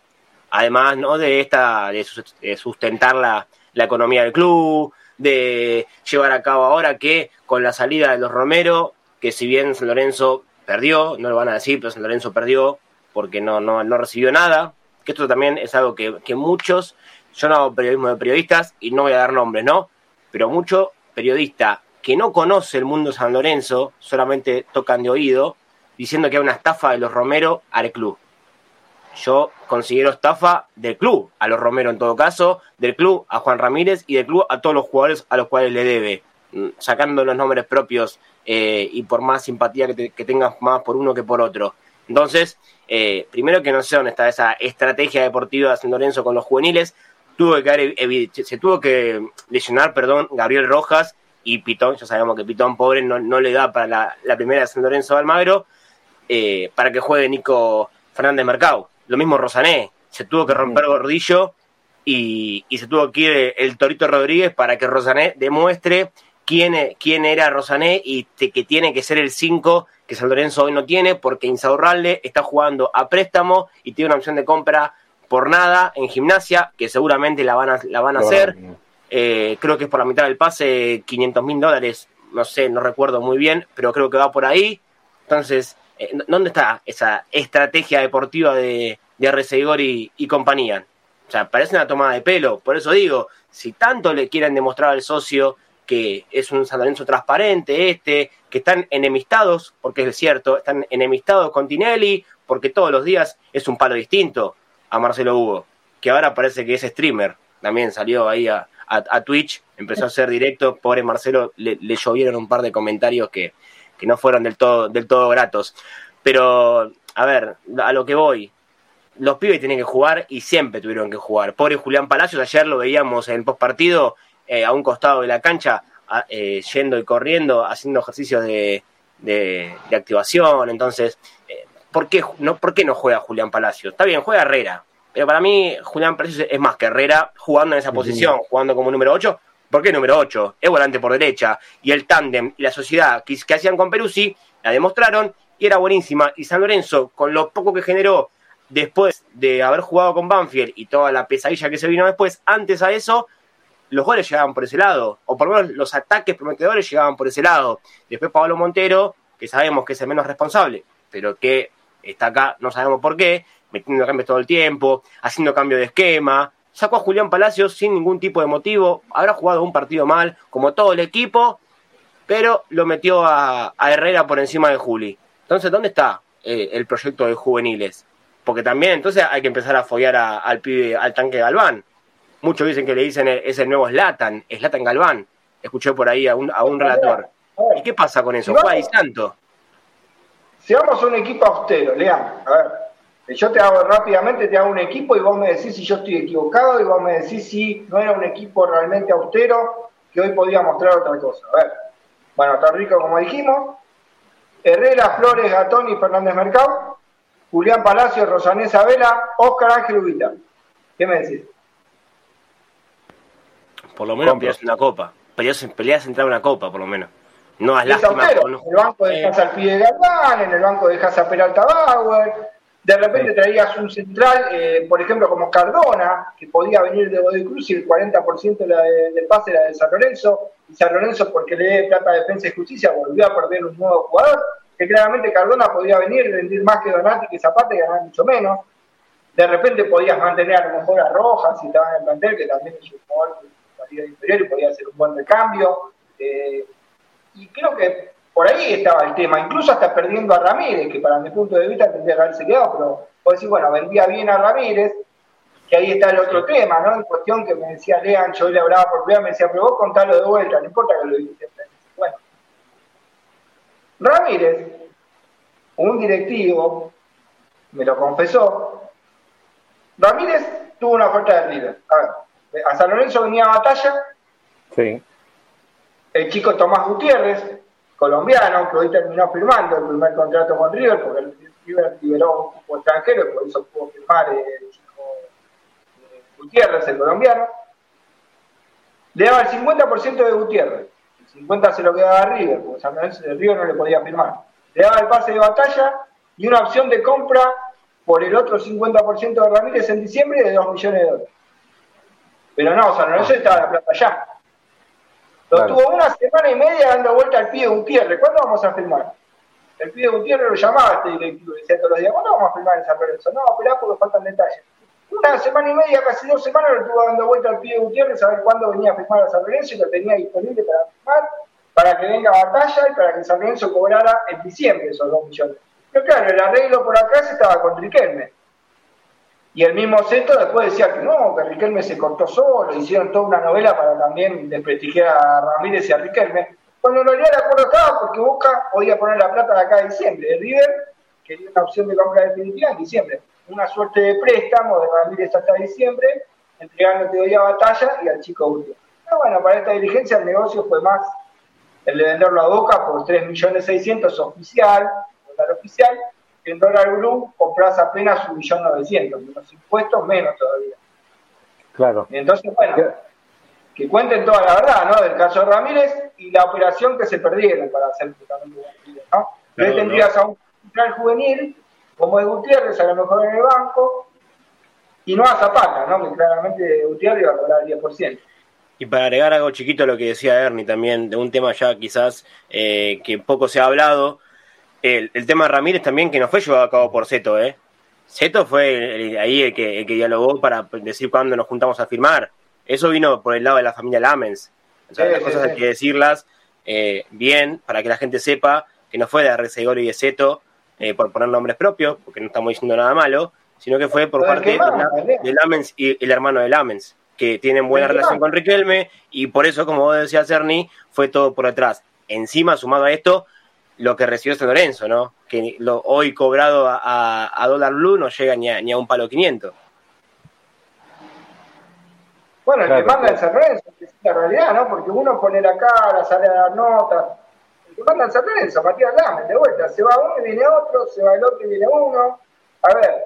Además, ¿no? De esta, de sustentar la, la economía del club, de llevar a cabo ahora que con la salida de los Romero, que si bien San Lorenzo perdió, no lo van a decir, pero San Lorenzo perdió porque no, no, no recibió nada, que esto también es algo que, que muchos, yo no hago periodismo de periodistas y no voy a dar nombres, ¿no? Pero mucho periodista que no conoce el mundo San Lorenzo, solamente tocan de oído, diciendo que hay una estafa de los Romero al club. Yo considero estafa del club, a los Romero en todo caso, del club a Juan Ramírez y del club a todos los jugadores a los cuales le debe, mm, sacando los nombres propios eh, y por más simpatía que, tengas más por uno que por otro. Entonces, eh, primero que no sé dónde está esa estrategia deportiva de San Lorenzo con los juveniles, tuvo que se tuvo que lesionar, perdón, Gabriel Rojas y Pitón, ya sabemos que Pitón pobre no, no le da para la, primera de San Lorenzo de Almagro, eh, para que juegue Nico Fernández Mercado. Lo mismo Rosané, se tuvo que romper gordillo y, y, se tuvo que ir el Torito Rodríguez para que Rosané demuestre quién, quién era Rosané y que tiene que ser el 5 que San Lorenzo hoy no tiene porque Insaurralde está jugando a préstamo y tiene una opción de compra por nada en gimnasia, que seguramente la van a, la van a hacer. Eh, creo que es por la mitad del pase, 500 mil dólares, no sé, no recuerdo muy bien, pero creo que va por ahí. Entonces, eh, ¿dónde está esa estrategia deportiva de, de y, compañía? O sea, parece una tomada de pelo. Por eso digo, si tanto le quieren demostrar al socio que es un San Lorenzo transparente este, que están enemistados, porque es cierto, están enemistados con Tinelli, porque todos los días es un palo distinto a Marcelo Hugo, que ahora parece que es streamer, también salió ahí a, a, Twitch, empezó a hacer directo, pobre Marcelo, le, llovieron un par de comentarios que, que, no fueron del todo, del todo gratos. Pero, a ver, a lo que voy, los pibes tienen que jugar y siempre tuvieron que jugar. Pobre Julián Palacios, ayer lo veíamos en el postpartido, eh, a un costado de la cancha, eh, yendo y corriendo, haciendo ejercicios de, de, activación. Entonces, eh, ¿por, qué, no, ¿por qué no juega Julián Palacios? Está bien, juega Herrera, pero para mí, Julián Palacios es más que Herrera jugando en esa posición, jugando como número 8. ¿Por qué número 8? Es volante por derecha. Y el tándem y la sociedad que, hacían con Peruzzi la demostraron y era buenísima. Y San Lorenzo, con lo poco que generó después de haber jugado con Banfield y toda la pesadilla que se vino después, antes a eso, los goles llegaban por ese lado. O por lo menos los ataques prometedores llegaban por ese lado. Después Pablo Montero, que sabemos que es el menos responsable, pero que está acá, no sabemos por qué, metiendo cambios todo el tiempo, haciendo cambio de esquema. Sacó a Julián Palacios sin ningún tipo de motivo. Habrá jugado un partido mal, como todo el equipo, pero lo metió a, Herrera por encima de Juli. Entonces, ¿dónde está eh, el proyecto de juveniles? Porque también entonces hay que empezar a follar al pibe, al tanque Galván. Muchos dicen que le dicen es el nuevo Slatan, Slatan Galván. Escuché por ahí a un, a un relator. ¿Y qué pasa con eso? Juega y tanto.
Si vamos a un equipo austero, lean, a ver, yo te hago rápidamente, te hago un equipo y vos me decís si yo estoy equivocado y vos me decís si no era un equipo realmente austero que hoy podía mostrar otra cosa. A ver, bueno, está rico como dijimos. Herrera, Flores, Gatón y Fernández Mercado. Julián Palacio, Rosanés Vela, Oscar Ángel Ubita. ¿Qué me decís?
Por lo menos peleas una copa. Peleas, peleas entrar una copa, por lo menos. No es lástima.
En el banco dejas al pie de Galván, en el banco dejas a Peralta Bauer, de repente traías un central, eh, por ejemplo, como Cardona, que podía venir de Godoy y el 40% de la del pase era de San Lorenzo, y San Lorenzo, porque le dé plata a Defensa y Justicia, volvió a perder un nuevo jugador, que claramente Cardona podía venir, rendir más que Donati, que Zapata y ganar mucho menos. De repente podías mantener a lo mejor a Rojas, si estaban en el plantel, que también es un jugador de inferior y podía hacer un buen recambio. Eh, y creo que por ahí estaba el tema, incluso hasta perdiendo a Ramírez, que para mi punto de vista tendría que haberse quedado, pero puedo decir, bueno, vendía bien a Ramírez, que ahí está el otro tema, ¿no? En cuestión que me decía Lean, yo le hablaba por primera, me decía, pero vos contalo de vuelta, no importa que lo dijiste. Bueno, Ramírez, un directivo, me lo confesó, Ramírez tuvo una oferta de River. A ver, a San Lorenzo venía a batalla. Sí. El chico Tomás Gutiérrez, colombiano, que hoy terminó firmando el primer contrato con River, porque el River liberó un equipo extranjero y por eso pudo firmar el chico eh, Gutiérrez, el colombiano. Le daba el 50% de Gutiérrez, el 50 se lo quedaba a River, porque San de River no le podía firmar. Le daba el pase de batalla y una opción de compra por el otro 50% de Ramírez en diciembre de 2 millones de dólares. Pero no, San Lorenzo estaba la plata ya. Lo tuvo una semana y media dando vuelta al pie de Gutiérrez. ¿Cuándo vamos a firmar? El pie de Gutiérrez lo llamaba este directivo, decía todos los días, ¿cuándo vamos a firmar en San Lorenzo? No, esperá porque faltan detalles. Una semana y media, casi dos semanas, lo estuvo dando vuelta al pie de Gutiérrez a ver cuándo venía a firmar a San Lorenzo y lo tenía disponible para firmar, para que venga a batalla y para que San Lorenzo cobrara en diciembre esos dos millones. Pero claro, el arreglo por acá se estaba con Riquelme. Y el mismo Ceto después decía que no, que Riquelme se cortó solo, hicieron toda una novela para también desprestigiar a Ramírez y a Riquelme. Cuando en realidad el acuerdo estaba porque Boca podía poner la plata de acá a diciembre. El River quería una opción de compra definitiva en diciembre. Una suerte de préstamo de Ramírez hasta diciembre, entregando teoría a batalla y al chico útil. Pero bueno, para esta diligencia el negocio fue más el de venderlo a Boca por 3.600.000 oficial, total oficial, en dólar blue compras apenas un millón novecientos, los impuestos menos todavía.
Claro.
Entonces, bueno, que cuenten toda la verdad, ¿no? Del caso de Ramírez y la operación que se perdieron para hacer justamente ¿no? Claro, tendrías a un central juvenil, como es Gutiérrez, a lo mejor en el banco, y no a Zapata, ¿no? Que claramente Gutiérrez iba a cobrar el 10%.
Y para agregar algo chiquito a lo que decía Ernie también, de un tema ya quizás eh, que poco se ha hablado, el, el, tema de Ramírez también que no fue llevado a cabo por Zeto, ¿eh? Zeto fue el, ahí el que, el que dialogó para decir cuándo nos juntamos a firmar. Eso vino por el lado de la familia Lamens. O sea, sí, las sí, cosas sí. hay que decirlas eh, bien para que la gente sepa que no fue de Arrecegor y de Zeto eh, por poner nombres propios, porque no estamos diciendo nada malo, sino que fue por parte de, de, Lamens y el hermano de Lamens, que tienen buena relación con Riquelme y por eso, como vos decías, Ernie, fue todo por detrás. Encima, sumado a esto, lo que recibió San Lorenzo, ¿no? Que lo, hoy cobrado a, a, a, dólar blue no llega ni a, ni a un palo 500.
Bueno, el claro, que manda claro. el San Lorenzo, que es la realidad, ¿no? Porque uno pone la cara, sale a dar notas. El que manda el San Lorenzo, Matías Lames, de vuelta. Se va uno y viene otro, se va el otro y viene uno. A ver,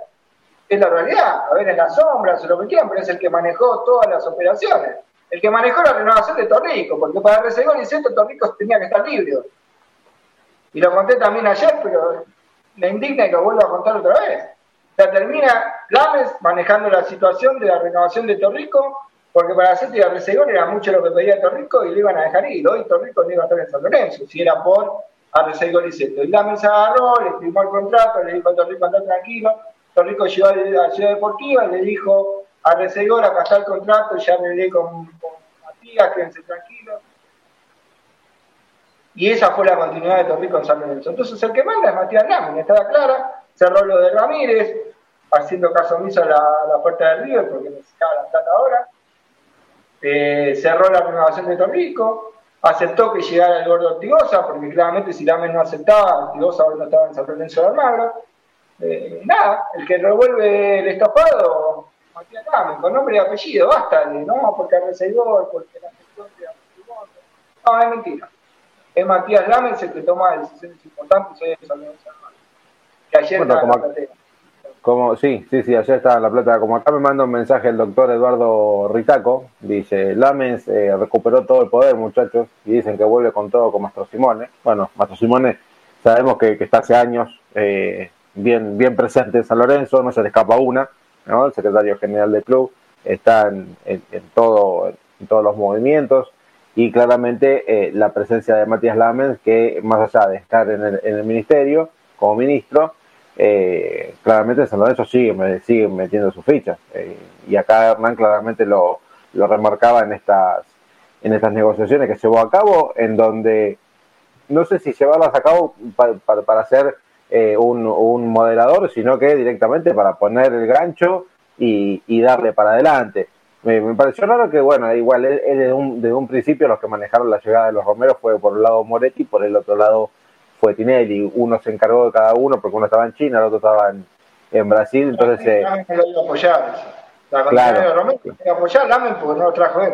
es la realidad. A ver, en las sombras o lo que quieran, pero es el que manejó todas las operaciones. El que manejó la renovación de Torrico, porque para Resegón y Centro Torrico tenía que estar libre y lo conté también ayer, pero me indigna que lo vuelva a contar otra vez. Ya termina Lames manejando la situación de la renovación de Torrico, porque para Ceto y Arrecegón era mucho lo que pedía Torrico y lo iban a dejar ir. Hoy Torrico no iba a estar en San Lorenzo, si era por Arrecegón y Ceto. Y Lames agarró, le firmó el contrato, le dijo a Torrico anda tranquilo. Torrico llegó a la ciudad deportiva y le dijo a Arrecegón acá está el contrato, ya hablé con, con Matías, quédense tranquilos y esa fue la continuidad de Torrico en San Lorenzo. Entonces el que manda es Matías Lamin, estaba clara, cerró lo de Ramírez, haciendo caso omiso a la, puerta del River porque necesitaba la plata ahora, eh, cerró la renovación de Torrico, aceptó que llegara el gordo Ortigosa, porque claramente si Lamin no aceptaba, Ortigosa ahora no estaba en San Lorenzo de Almagro. Eh, nada, el que revuelve el estofado, Matías Lamin, con nombre y apellido, basta no, porque receiver, porque la gestión de No, es mentira es Matías Lames el que toma decisiones importantes hoy en San Que ayer bueno,
como, como, sí, sí, sí, ayer estaba en La Plata. Como acá me manda un mensaje el doctor Eduardo Ritaco, dice, Lames eh, recuperó todo el poder, muchachos, y dicen que vuelve con todo con Mastro Simone. Bueno, Mastro Simone sabemos que, que está hace años eh, bien, bien presente en San Lorenzo, no se le escapa una, ¿no? El secretario general del club está en, en, en todo, en todos los movimientos y claramente eh, la presencia de Matías Lamens, que más allá de estar en el, en el ministerio como ministro, eh, claramente San Lorenzo sigue, sigue metiendo sus fichas. Eh, y acá Hernán claramente lo, lo remarcaba en estas, en estas negociaciones que llevó a cabo, en donde no sé si llevarlas a cabo para, para, para ser eh, un, un, moderador, sino que directamente para poner el gancho y darle para adelante me, me, pareció raro que, bueno, igual, él, él desde, un, desde, un, principio los que manejaron la llegada de los Romeros fue por un lado Moretti, por el otro lado fue Tinelli. Uno se encargó de cada uno porque uno estaba en China, el otro estaba en, en Brasil, entonces... Eh,
lo apoyar. La claro. de Romero que apoyar Lamen porque no lo trajo él.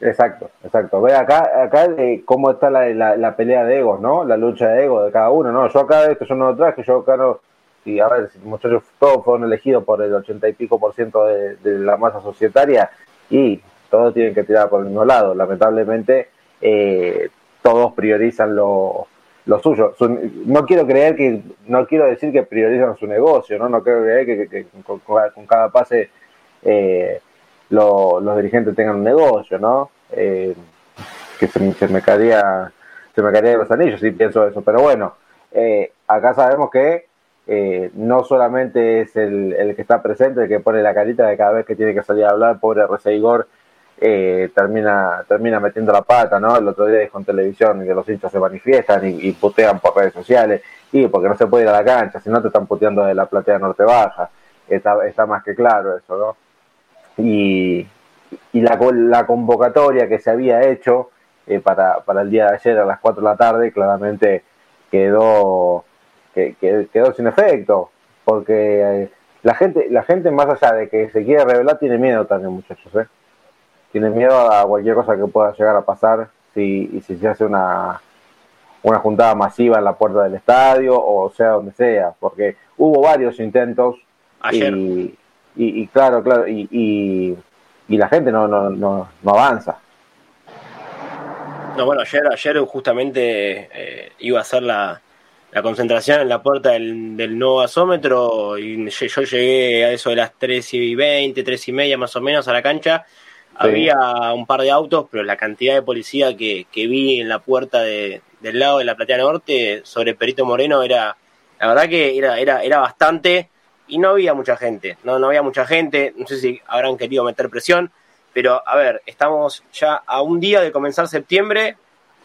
Exacto, exacto. Ve acá, acá de cómo está la, la, la, pelea de egos, ¿no? La lucha de egos de cada uno, ¿no? Yo acá esto yo no lo traje, yo acá no y a ver, muchachos todos fueron elegidos por el ochenta y pico por ciento de, de, la masa societaria y todos tienen que tirar por el mismo lado. Lamentablemente, eh, todos priorizan lo, lo suyo. no quiero creer que, no quiero decir que priorizan su negocio, no, no quiero creer que, con, cada pase eh, los dirigentes tengan un negocio, ¿no? Eh, que se, me caería, se me caería los anillos si pienso eso, pero bueno, eh, acá sabemos que no solamente es el, el, que está presente el que pone la carita de cada vez que tiene que salir a hablar, pobre Igor eh, termina, termina metiendo la pata, ¿no? El otro día dijo en televisión que los hinchas se manifiestan y, putean por redes sociales, y porque no se puede ir a la cancha, si no te están puteando de la platea norte baja, está, está más que claro eso, ¿no? Y, y la, la convocatoria que se había hecho eh, para, para el día de ayer a las 4 de la tarde claramente quedó, que, quedó sin efecto, porque eh, la gente, la gente más allá de que se quiere revelar tiene miedo también muchachos, ¿eh? tienen miedo a cualquier cosa que pueda llegar a pasar si, si se hace una, una juntada masiva en la puerta del estadio o sea donde sea, porque hubo varios intentos Y, y, claro, claro, y, y, la gente no, no, no, avanza.
No, bueno, ayer, ayer justamente eh, iba a ser la, la concentración en la puerta del, del nuevo gasómetro y yo llegué a eso de las 3 y 20, 3 y media más o menos a la cancha. Había un par de autos, pero la cantidad de policía que, que vi en la puerta de, del lado de la Platea Norte sobre Perito Moreno era, la verdad que era, era, era bastante y no había mucha gente, no, no había mucha gente, no sé si habrán querido meter presión, pero a ver, estamos ya a un día de comenzar septiembre,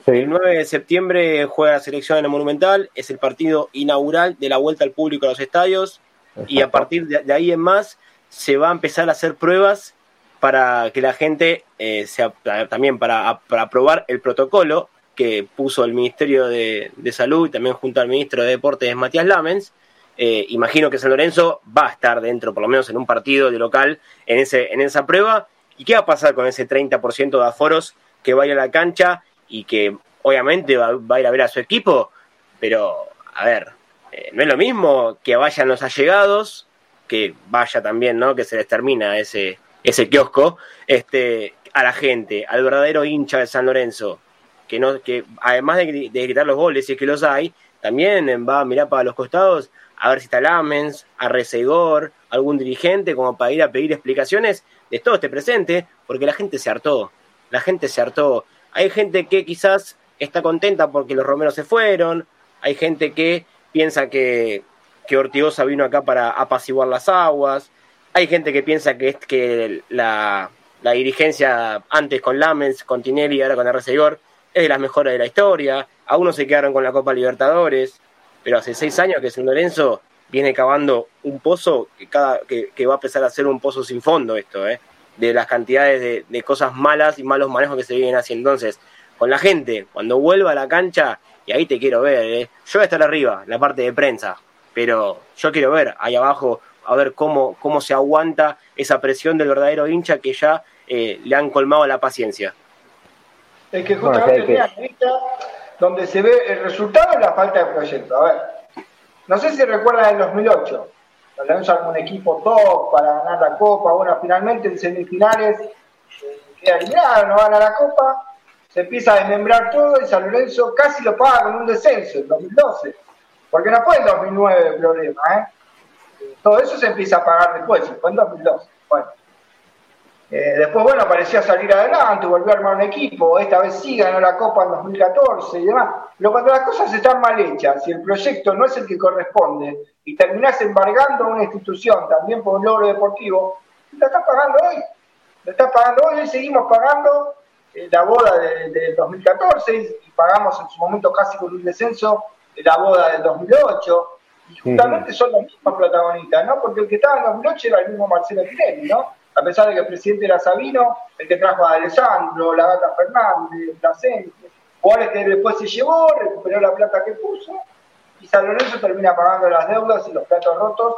el 9 de septiembre juega la selección en el Monumental, es el partido inaugural de la vuelta al público a los estadios y a partir de ahí en más se va a empezar a hacer pruebas para que la gente eh, sea también para, aprobar el protocolo que puso el Ministerio de, Salud y también junto al Ministro de Deportes Matías Lamens. Eh, imagino que San Lorenzo va a estar dentro, por lo menos en un partido de local, en, ese, en esa prueba. ¿Y qué va a pasar con ese 30% de aforos que va a ir a la cancha y que obviamente va, a ir a ver a su equipo? Pero, a ver, eh, no es lo mismo que vayan los allegados, que vaya también, ¿no? Que se les termina ese, ese kiosco, este, a la gente, al verdadero hincha de San Lorenzo, que no, que además de, gritar los goles, si es que los hay, también va a mirar para los costados a ver si está Lamens, a Resegor, algún dirigente, como para ir a pedir explicaciones de todo este presente, porque la gente se hartó, la gente se hartó. Hay gente que quizás está contenta porque los romeros se fueron, hay gente que piensa que, que Ortigosa vino acá para apaciguar las aguas, hay gente que piensa que que la, dirigencia antes con Lamens, con Tinelli ahora con RC es de las mejores de la historia. Algunos se quedaron con la Copa Libertadores, pero hace seis años que San Lorenzo viene cavando un pozo que, cada, que, va a empezar a ser un pozo sin fondo esto, ¿eh? De las cantidades de, cosas malas y malos manejos que se vienen haciendo. Entonces, con la gente, cuando vuelva a la cancha, y ahí te quiero ver, ¿eh? yo voy a estar arriba, la parte de prensa, pero yo quiero ver ahí abajo a ver cómo, cómo se aguanta esa presión del verdadero hincha que ya eh, le han colmado la paciencia.
Es que justamente no, que... donde se ve el resultado de la falta de proyecto. A ver, no sé si recuerdan el 2008, armó un equipo top para ganar la Copa, bueno, finalmente en semifinales eh, queda eliminado, no gana la Copa, se empieza a desmembrar todo y San Lorenzo casi lo paga con un descenso en 2012, porque no fue en 2009 el problema, ¿eh? Todo eso se empieza a pagar después, fue en 2002. Bueno. Eh, después, bueno, parecía salir adelante, volvió a armar un equipo, esta vez sí ganó la Copa en 2014 y demás. Pero cuando las cosas están mal hechas y el proyecto no es el que corresponde y terminás embargando a una institución también por un logro deportivo, la estás pagando hoy. La estás pagando hoy y seguimos pagando eh, la boda del de 2014 y pagamos en su momento casi con un descenso la boda del 2008 y justamente son los mismos protagonistas, ¿no? Porque el que estaba en 2008 era el mismo Marcelo Tinelli, ¿no? A pesar de que el presidente era Sabino, el que trajo a Alessandro, la gata Fernández, Placente, jugadores que después se llevó, recuperó la plata que puso, y San Lorenzo termina pagando las deudas y los platos rotos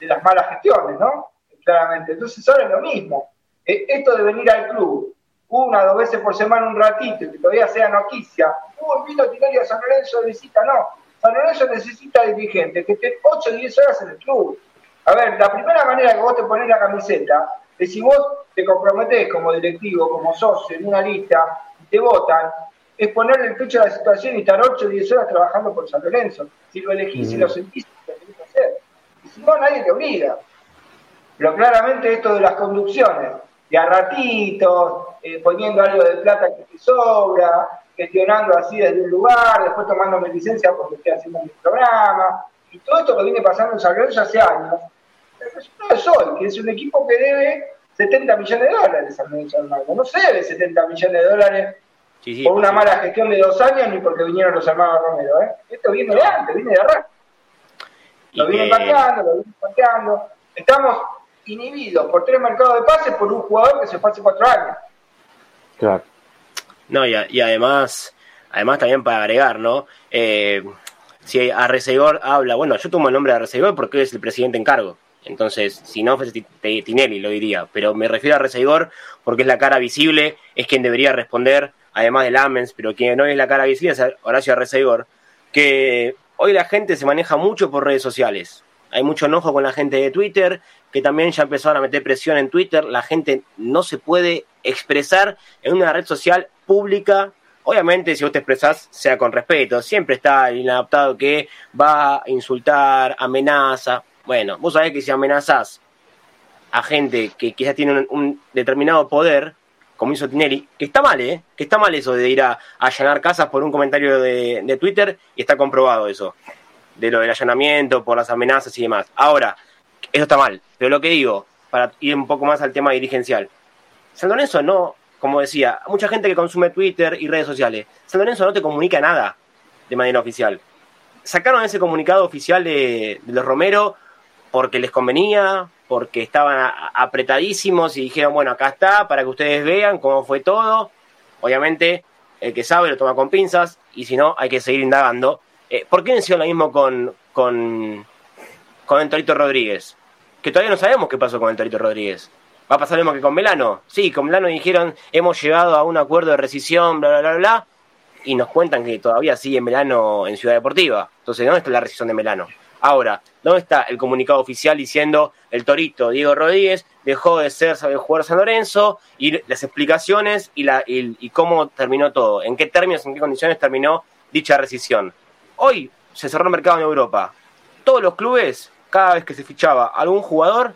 de las malas gestiones, ¿no? Claramente. Entonces ahora es lo mismo. Eh, esto de venir al club una o dos veces por semana un ratito, que todavía sea noticia, uh, vino Tinelli a San Lorenzo de visita, no San Lorenzo necesita dirigentes que estén 8 o 10 horas en el club. A ver, la primera manera que vos te pones la camiseta es si vos te comprometés como directivo, como socio en una lista y te votan, es ponerle el pecho a la situación y estar 8 o 10 horas trabajando por San Lorenzo. Si lo elegís, si lo sentís, lo tenés que hacer. Y si no, nadie te obliga. Pero claramente esto de las conducciones, de a ratitos, eh, poniendo algo de plata que te sobra, gestionando así desde un lugar, después tomándome licencia porque estoy haciendo mi programa, y todo esto que viene pasando en San Lorenzo hace años, es hoy, que es un equipo que debe 70 millones de dólares San Lorenzo Almagro. No se debe 70 millones de dólares por una mala gestión de dos años ni porque vinieron los hermanos Romero. ¿eh? Esto viene de antes, viene de arranque. Lo vienen pateando, lo vienen pateando. Estamos inhibidos por tres mercados de pases por un jugador que se fue hace cuatro años.
Claro. No, y, y además, además también para agregar, ¿no? Eh, si Arrecegor habla, bueno, yo tomo el nombre de Arrecegor porque es el presidente en cargo. Entonces, si no Tinelli, lo diría. Pero me refiero a Arrecegor porque es la cara visible, es quien debería responder, además de Lamens, pero quien no es la cara visible es Horacio Arrecegor. Que hoy la gente se maneja mucho por redes sociales. Hay mucho enojo con la gente de Twitter, que también ya empezaron a meter presión en Twitter. La gente no se puede expresar en una red social pública Obviamente, si vos te expresás, sea con respeto. Siempre está el inadaptado que va a insultar, amenaza. Bueno, vos sabés que si amenazás a gente que quizás tiene un, determinado poder, como hizo Tinelli, que está mal, ¿eh? Que está mal eso de ir a, allanar casas por un comentario de, de, Twitter y está comprobado eso, de lo del allanamiento, por las amenazas y demás. Ahora, eso está mal, pero lo que digo, para ir un poco más al tema dirigencial, San Lorenzo no, como decía, mucha gente que consume Twitter y redes sociales. San Lorenzo no te comunica nada de manera oficial. Sacaron ese comunicado oficial de, los Romero porque les convenía, porque estaban apretadísimos y dijeron, bueno, acá está, para que ustedes vean cómo fue todo. Obviamente, el que sabe lo toma con pinzas y si no, hay que seguir indagando. Eh, ¿Por qué no hicieron lo mismo con, con, con el Torito Rodríguez? Que todavía no sabemos qué pasó con el Torito Rodríguez. ¿Va a pasar lo mismo que con Melano? Sí, con Melano dijeron, hemos llegado a un acuerdo de rescisión, bla, bla, bla, bla, y nos cuentan que todavía sigue Melano en Ciudad Deportiva. Entonces, ¿dónde está la rescisión de Melano? Ahora, ¿dónde está el comunicado oficial diciendo el Torito Diego Rodríguez dejó de ser sabe jugar San Lorenzo y las explicaciones y, cómo terminó todo? ¿En qué términos, en qué condiciones terminó dicha rescisión? Hoy se cerró el mercado en Europa. Todos los clubes, cada vez que se fichaba algún jugador,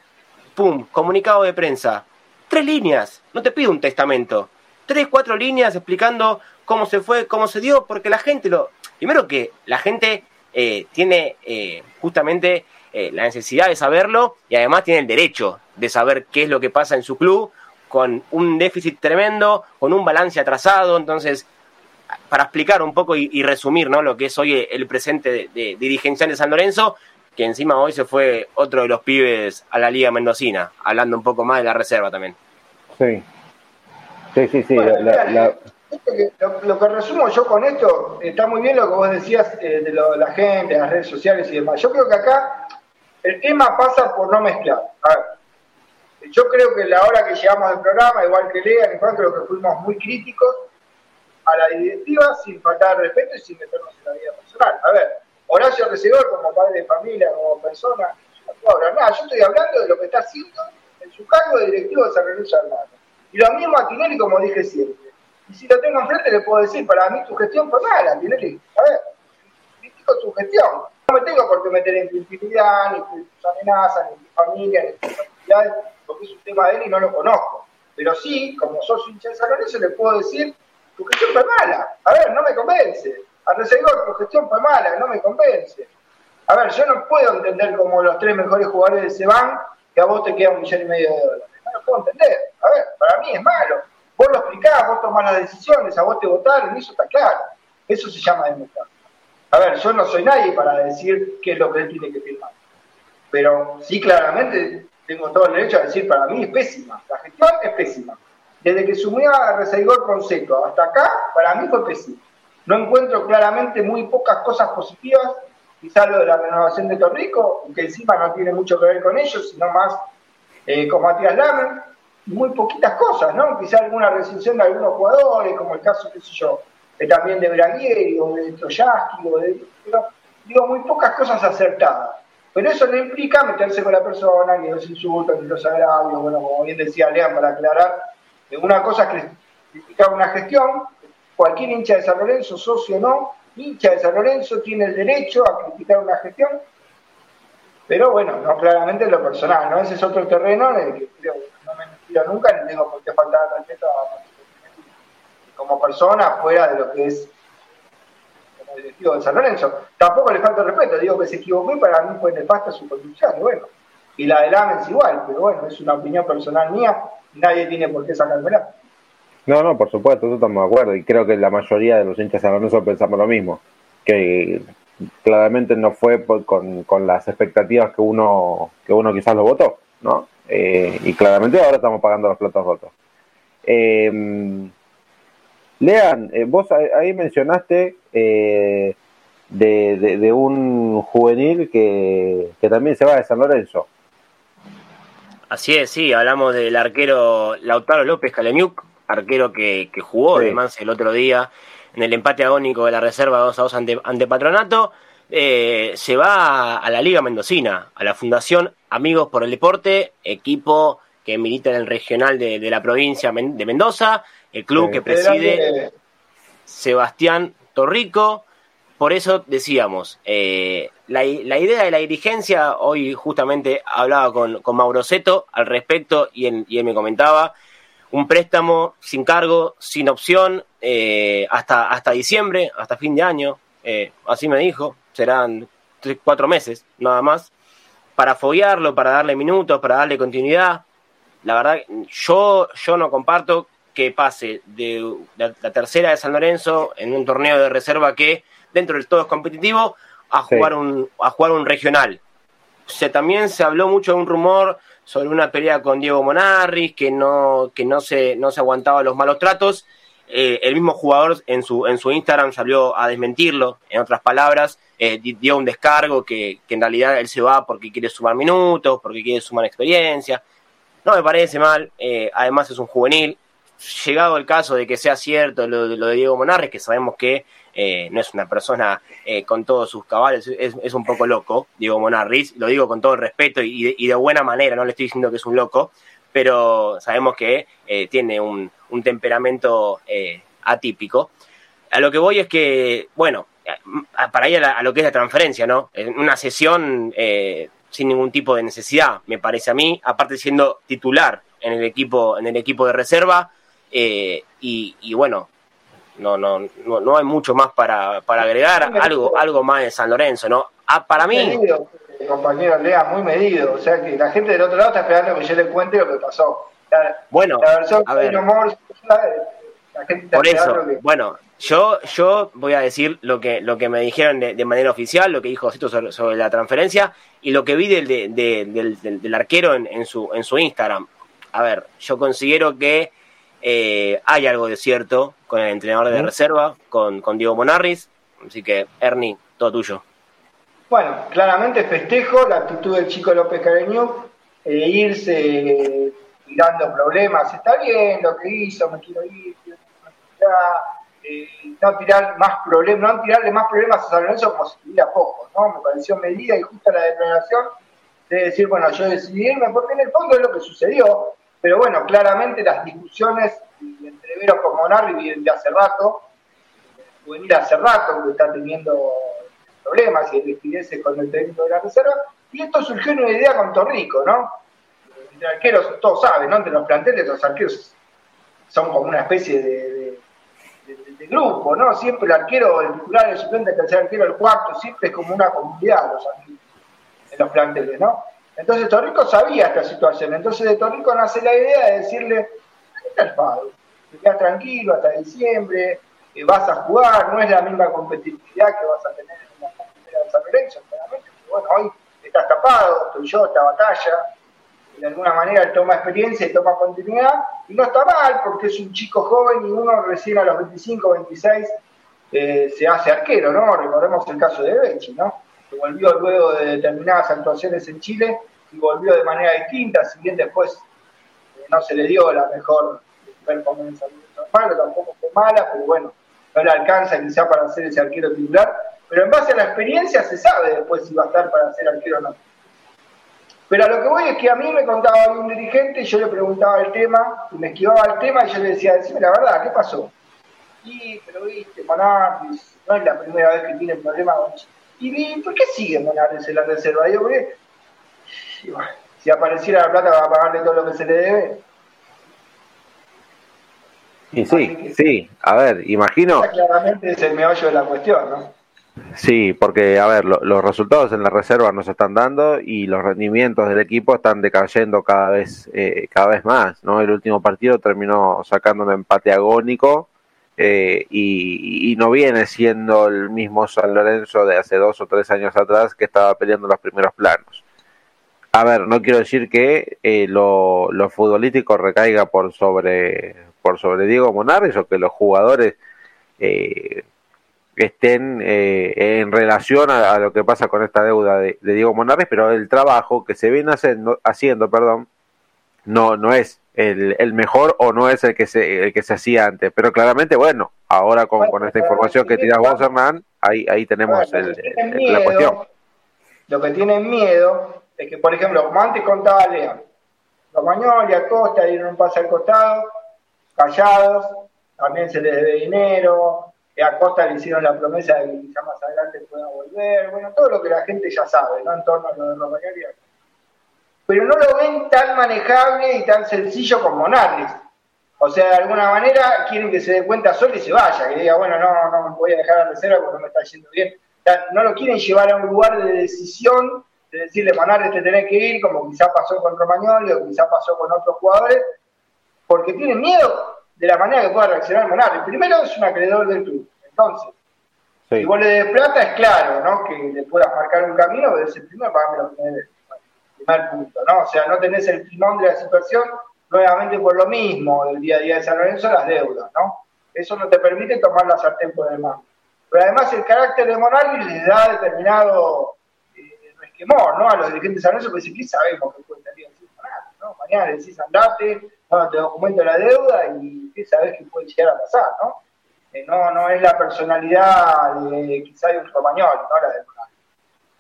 pum, comunicado de prensa. Tres líneas, no te pido un testamento. Tres, cuatro líneas explicando cómo se fue, cómo se dio, porque la gente lo... Primero que la gente eh, tiene eh, justamente eh, la necesidad de saberlo y además tiene el derecho de saber qué es lo que pasa en su club con un déficit tremendo, con un balance atrasado. Entonces, para explicar un poco y, resumir ¿no? lo que es hoy el presente de, de, dirigencial de San Lorenzo, que encima hoy se fue otro de los pibes a la Liga Mendocina, hablando un poco más de la reserva también.
Sí, sí, sí, sí. Lo, que resumo yo con esto, está muy bien lo que vos decías eh, de, lo, la gente, las redes sociales y demás. Yo creo que acá el tema pasa por no mezclar. A ver, yo creo que la hora que llegamos al programa, igual que Lea, que creo que fuimos muy críticos a la directiva sin faltar respeto y sin meternos en la vida personal. A ver, Horacio Recedor, como padre de familia, como persona, no puedo hablar nada. Yo estoy hablando de lo que está haciendo en su cargo de directivo de San Lorenzo Armado. Y lo mismo a Tinelli, como dije siempre. Y si lo tengo enfrente, le puedo decir, para mí tu gestión fue mala, Tinelli. A ver, critico tu gestión. No me tengo por qué meter en tu intimidad, ni tus amenazas, ni tu familia, ni tus actividades, porque es un tema de él y no lo conozco. Pero sí, como sos hincha de San Lorenzo, le puedo decir, tu gestión fue mala. A ver, no me convence. A Resegor, tu gestión fue mala, no me convence. A ver, yo no puedo entender como los tres mejores jugadores se van que a vos te queda un millón y medio de dólares. No lo puedo entender. A ver, para mí es malo. Vos lo explicás, vos tomás las decisiones, a vos te votaron, eso está claro. Eso se llama democracia. A ver, yo no soy nadie para decir qué es lo que él tiene que firmar. Pero sí, claramente tengo todo el derecho a decir, para mí es pésima. La gestión es pésima. Desde que sumió a Reseigor con Seco hasta acá, para mí fue pésima. No encuentro claramente muy pocas cosas positivas, quizá lo de la renovación de Torrico, que encima no tiene mucho que ver con ellos, sino más eh, con Matías Lamer, y muy poquitas cosas, ¿no? Quizá alguna rescisión de algunos jugadores, como el caso, qué sé yo, también de Braguieri o de Troyaski, o de, digo, muy pocas cosas acertadas. Pero eso no implica meterse con la persona, ni los insultos, ni los agravios, bueno, como bien decía Lean, para aclarar, una cosa es criticar una gestión, cualquier hincha de San Lorenzo, socio o no, hincha de San Lorenzo tiene el derecho a criticar una gestión, pero bueno, no claramente en lo personal, ¿no? Ese es otro terreno en el que creo nunca, ni tengo por qué faltar la tarjeta como persona fuera de lo que es como directivo de San Lorenzo. Tampoco le falta respeto, digo que se equivocó y para mí fue nefasta su conducción, y bueno. Y la de Lamens igual, pero bueno, es una opinión personal mía, nadie tiene por qué sacármela.
No, no, por supuesto, estamos de acuerdo y creo que la mayoría de los hinchas de San Lorenzo pensamos lo mismo, que claramente no fue con, con, las expectativas que uno que uno quizás lo votó, ¿no? Eh, y claramente ahora estamos pagando los platos rotos. Eh, Lean, eh, vos ahí mencionaste eh, de, de, un juvenil que, que, también se va de San Lorenzo.
Así es, sí, hablamos del arquero Lautaro López Caleniuk, arquero que, que jugó sí. además el otro día en el empate agónico de la reserva 2 a 2 ante, ante Patronato. Eh, se va a la Liga Mendocina, a la Fundación Amigos por el Deporte, equipo que milita en el regional de, de la provincia de Mendoza, el club que preside Sebastián Torrico. Por eso decíamos, eh, la, la, idea de la dirigencia, hoy justamente hablaba con, con Mauro Seto al respecto y él, y él, me comentaba, un préstamo sin cargo, sin opción, eh, hasta, hasta diciembre, hasta fin de año, eh, así me dijo, serán tres, cuatro meses, nada más, para foguearlo, para darle minutos, para darle continuidad. La verdad, yo, yo no comparto que pase de la, la, tercera de San Lorenzo en un torneo de reserva que dentro del todo es competitivo a jugar sí. un a jugar un regional. Se, también se habló mucho de un rumor sobre una pelea con Diego Monarris que no que no se no se aguantaba los malos tratos. Eh, el mismo jugador en su en su Instagram salió a desmentirlo. En otras palabras, eh, dio un descargo que, que en realidad él se va porque quiere sumar minutos, porque quiere sumar experiencia. No me parece mal. Eh, además es un juvenil llegado el caso de que sea cierto lo, lo de Diego Monarres, que sabemos que no es una persona con todos sus cabales, es, un poco loco, Diego Monarris, lo digo con todo el respeto y de, buena manera, no le estoy diciendo que es un loco, pero sabemos que tiene un, un temperamento eh, atípico. A lo que voy es que, bueno, para ir a, la, a, lo que es la transferencia, ¿no? En una sesión eh, sin ningún tipo de necesidad, me parece a mí, aparte siendo titular en el equipo, en el equipo de reserva, eh, y, y, bueno, no, no, no, no, hay mucho más para, para agregar, algo, algo más de San Lorenzo, ¿no? Ah, para mí.
Medido, compañero Lea, muy medido. O sea que la gente del otro lado está esperando que yo le cuente lo que pasó. La,
bueno,
la versión
a ver.
La gente
Por eso,
que...
bueno, yo, yo voy a decir lo que, lo que me dijeron de, de manera oficial, lo que dijo Cito sobre, sobre, la transferencia y lo que vi del, de, de, del, del, del, arquero en, en, su, en su Instagram. A ver, yo considero que eh, hay algo de cierto con el entrenador de reserva, con, con Diego Monarris. Así que, Ernie, todo tuyo.
Bueno, claramente festejo la actitud del chico López Careño, eh, irse tirando problemas. Está bien lo que hizo, me quiero ir, quiero eh, no tirar más problemas, no tirarle más problemas a San Lorenzo como si tuviera poco, ¿no? Me pareció medida y justa la declaración de decir, bueno, yo decidí irme, porque en el fondo es lo que sucedió, pero bueno, claramente las discusiones entre Veros con Monarri vienen de hace rato, juvenil hace rato, que está teniendo problemas y rigideces con el técnico de la reserva, y esto surgió en una idea con Torrico, ¿no? Entre arqueros, todos saben, ¿no? Entre los planteles, los arqueros son como una especie de, de, de, de grupo, ¿no? Siempre el arquero, el titular, el suplente, el tercer arquero, el cuarto, siempre es como una comunidad los arqueros, en los planteles, ¿no? Entonces Torrico sabía esta situación, entonces de Torrico nace la idea de decirle, está el Fado, te tranquilo hasta diciembre, eh, vas a jugar, no es la misma competitividad que vas a tener en la primera de San Lorenzo, claramente, pero bueno, hoy estás tapado, estoy yo, esta batalla, de alguna manera toma experiencia y toma continuidad, y no está mal porque es un chico joven y uno recién a los 25, 26 eh, se hace arquero, ¿no? Recordemos el caso de Becci, ¿no? que volvió luego de determinadas actuaciones en Chile y volvió de manera distinta, si bien después eh, no se le dio la mejor performance normal, tampoco fue mala, pero bueno, no le alcanza quizá para ser ese arquero titular, pero en base a la experiencia se sabe después si va a estar para ser arquero o no. Pero a lo que voy es que a mí me contaba un dirigente y yo le preguntaba el tema, y me esquivaba el tema y yo le decía, decime la verdad, ¿qué pasó? y pero viste, Monarvis, no es la primera vez que tiene problemas con ¿Y por qué sigue Monarvis en la reserva? Yo, porque, si apareciera la plata va a pagarle todo lo que se le debe.
Y sí, sí, a ver, imagino.
Claramente es el meollo de la cuestión, ¿no?
Sí, porque, a ver, los resultados en la reserva no se están dando y los rendimientos del equipo están decayendo cada vez, eh, cada vez más, ¿no? El último partido terminó sacando un empate agónico eh, y, no viene siendo el mismo San Lorenzo de hace dos o tres años atrás que estaba peleando los primeros planos. A ver, no quiero decir que eh, lo, lo futbolístico recaiga por sobre, por sobre Diego Monares o que los jugadores eh, estén eh, en relación a, lo que pasa con esta deuda de, Diego Monarres, pero el trabajo que se viene haciendo, haciendo perdón, no, no es el, mejor o no es el que se, el que se hacía antes. Pero claramente, bueno, ahora con, con esta información que tiras vos, Hernán, ahí, ahí tenemos el, la cuestión.
Lo que tienen miedo es que, por ejemplo, como antes contaba Lea, Romagnoli, Acosta dieron un pase al costado, callados, también se les debe dinero, a Costa le hicieron la promesa de que quizá más adelante pueda volver, bueno, todo lo que la gente ya sabe, ¿no? En torno a lo de Romagnoli. Pero no lo ven tan manejable y tan sencillo como Narlis. O sea, de alguna manera quieren que se dé cuenta solo y se vaya, que diga, bueno, no, no me voy a dejar la reserva porque no me está yendo bien. no lo quieren llevar a un lugar de decisión, de decirle, Manarles te tenés que ir, como quizá pasó con Romagnoli o quizá pasó con otros jugadores, porque tienen miedo de la manera que pueda reaccionar Monarri. Primero es un acreedor del club, entonces, si vos le des plata, es claro, ¿no? Que le puedas marcar un camino, pero es el primero para lo que me primer punto, ¿no? O sea, no tenés el timón de la situación, nuevamente por lo mismo del día a día de San Lorenzo, las deudas, ¿no? Eso no te permite tomar la sartén por el mano. Pero además el carácter de Monarri les da determinado eh, resquemor, ¿no? A los dirigentes de San Lorenzo, porque si sabemos que salir así Mañana decís andate, no, te documento la deuda y sabes que puede llegar a pasar, ¿no? Eh, no, no es la personalidad de quizá de un romagnol, ¿no? La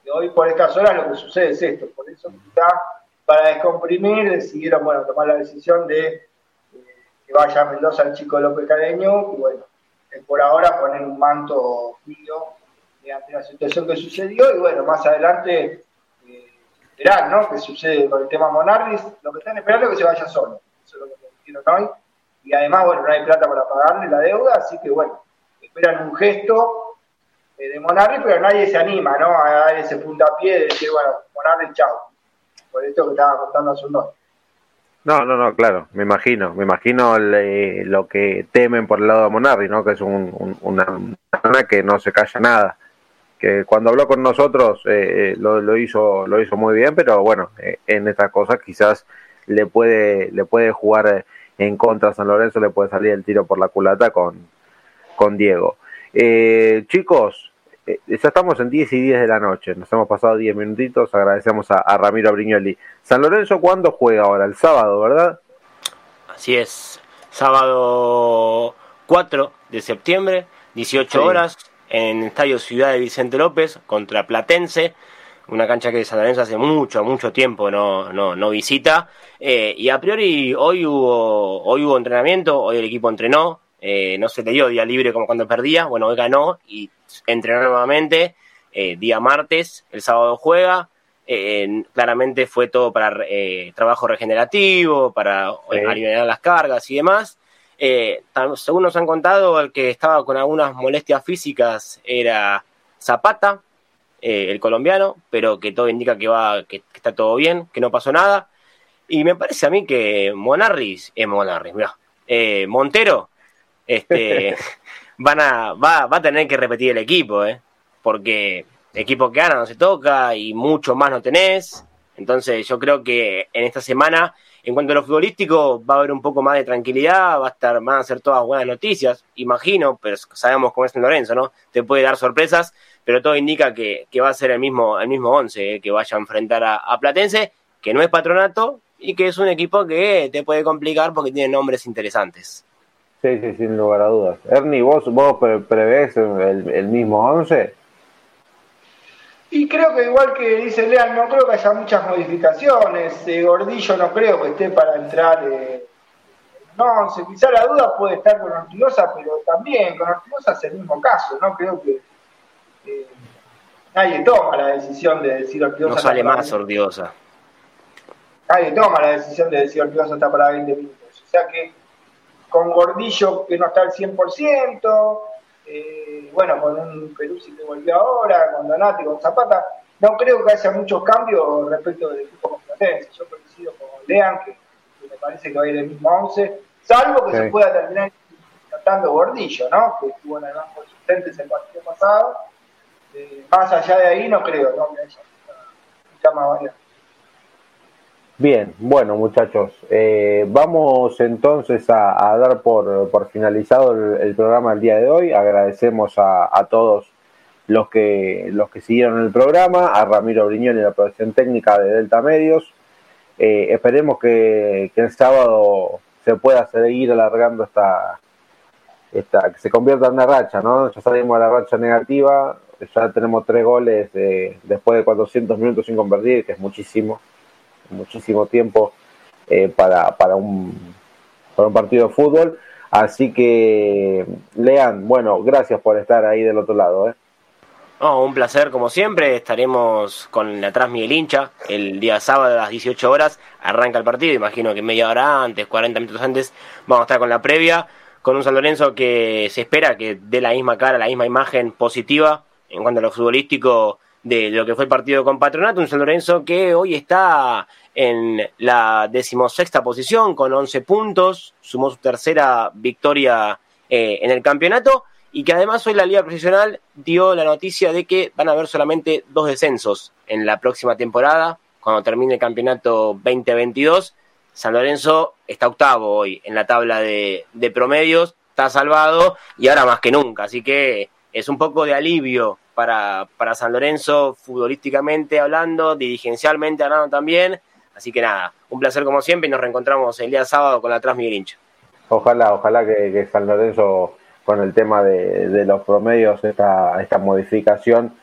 de hoy por estas horas lo que sucede es esto, por eso quizá para descomprimir decidieron, bueno, tomar la decisión de eh, que vaya a Mendoza el chico López Cadeño y bueno, por ahora poner un manto frío ante la situación que sucedió y bueno, más adelante eh, verán, ¿no? ¿Qué sucede con el tema Monarris? Lo que están esperando es que se vaya solo eso es lo que dijeron hoy. Y además, bueno, no hay plata para pagarle la deuda, así que bueno, esperan un gesto eh, de Monarri, pero nadie se anima, ¿no? A dar ese puntapié de decir, bueno, Monarri, chao. Por esto que estaba contando hace un dos.
No, no, no, claro, me imagino, me imagino lo que temen por el lado de Monarri, ¿no? Que es un, una persona que no se calla nada, que cuando habló con nosotros eh, eh, lo, lo, hizo, lo hizo muy bien, pero bueno, en estas cosas quizás le puede, le puede jugar en contra a San Lorenzo, le puede salir el tiro por la culata con, con Diego. Eh, chicos, eh, ya estamos en 10 y 10 de la noche, nos hemos pasado 10 minutitos, agradecemos a, Ramiro Brignoli. San Lorenzo, ¿cuándo juega ahora? El sábado, ¿verdad?
Así es, sábado 4 de septiembre, 18 horas, en el Estadio Ciudad de Vicente López contra Platense una cancha que San Lorenzo hace mucho, mucho tiempo no, no, no visita. Eh, y a priori hoy hubo, hoy hubo entrenamiento, hoy el equipo entrenó, eh, no se le dio día libre como cuando perdía, bueno, hoy ganó y entrenó nuevamente, eh, día martes, el sábado juega, claramente fue todo para trabajo regenerativo, para aliviar las cargas y demás. Según nos han contado, el que estaba con algunas molestias físicas era Zapata, eh, el colombiano, pero que todo indica que va, que, está todo bien, que no pasó nada. Y me parece a mí que Monarris, es Monarris, eh, Montero, este, van a, va, va a tener que repetir el equipo, ¿eh? porque equipo que gana no se toca y mucho más no tenés. Entonces yo creo que en esta semana, en cuanto a lo futbolístico, va a haber un poco más de tranquilidad, va a estar, van a ser todas buenas noticias, imagino, pero sabemos cómo es en Lorenzo, ¿no? Te puede dar sorpresas, pero todo indica que, va a ser el mismo, el mismo once eh, que vaya a enfrentar a, Platense, que no es patronato y que es un equipo que te puede complicar porque tiene nombres interesantes.
Sí, sí, sin lugar a dudas. Ernie, ¿vos, vos prevés el, mismo once?
Y creo que igual que dice Lean, no creo que haya muchas modificaciones. Eh, Gordillo no creo que esté para entrar eh, no, once. Quizá la duda puede estar con Ortigosa, pero también con Ortigosa es el mismo caso, ¿no? Creo que eh, nadie toma la decisión de decir Ortigosa.
No sale más Ortigosa.
Nadie toma la decisión de decir Ortigosa está para 20 minutos. O sea que con Gordillo que no está al 100%, eh, bueno, con un Peruzzi que volvió ahora, con Donati, con Zapata, no creo que haya muchos cambios respecto del equipo competencia. Yo coincido con Lean, que, me parece que va a ir el mismo 11, salvo que se pueda terminar tratando Gordillo, ¿no? Que estuvo en el banco de suplentes el partido pasado. Eh, más allá de ahí, no creo ¿no? que haya mucha más variante.
Bien, bueno muchachos, eh, vamos entonces a, dar por, por finalizado el, programa del día de hoy. Agradecemos a, a, todos los que, los que siguieron el programa, a Ramiro Briñón y la producción técnica de Delta Medios. Eh, esperemos que, el sábado se pueda seguir alargando esta, esta, que se convierta en una racha, ¿no? Ya salimos de la racha negativa, ya tenemos tres goles después de 400 minutos sin convertir, que es muchísimo muchísimo tiempo eh, para, para, un, para un partido de fútbol. Así que, Lean, bueno, gracias por estar ahí del otro lado. ¿eh?
un placer, como siempre. Estaremos con atrás Miguel Hincha el día sábado a las 18 horas. Arranca el partido, imagino que media hora antes, 40 minutos antes, vamos a estar con la previa. Con un San Lorenzo que se espera que dé la misma cara, la misma imagen positiva en cuanto a lo futbolístico de lo que fue el partido con Patronato, un San Lorenzo que hoy está en la decimosexta posición con 11 puntos, sumó su tercera victoria eh, en el campeonato y que además hoy la Liga Profesional dio la noticia de que van a haber solamente dos descensos en la próxima temporada, cuando termine el campeonato 2022. San Lorenzo está octavo hoy en la tabla de, de promedios, está salvado y ahora más que nunca, así que es un poco de alivio para, para San Lorenzo, futbolísticamente hablando, dirigencialmente hablando también. Así que nada, un placer como siempre y nos reencontramos el día sábado con la Tras Miguel Hincha.
Ojalá, ojalá que, San Lorenzo con el tema de, los promedios, esta, esta modificación,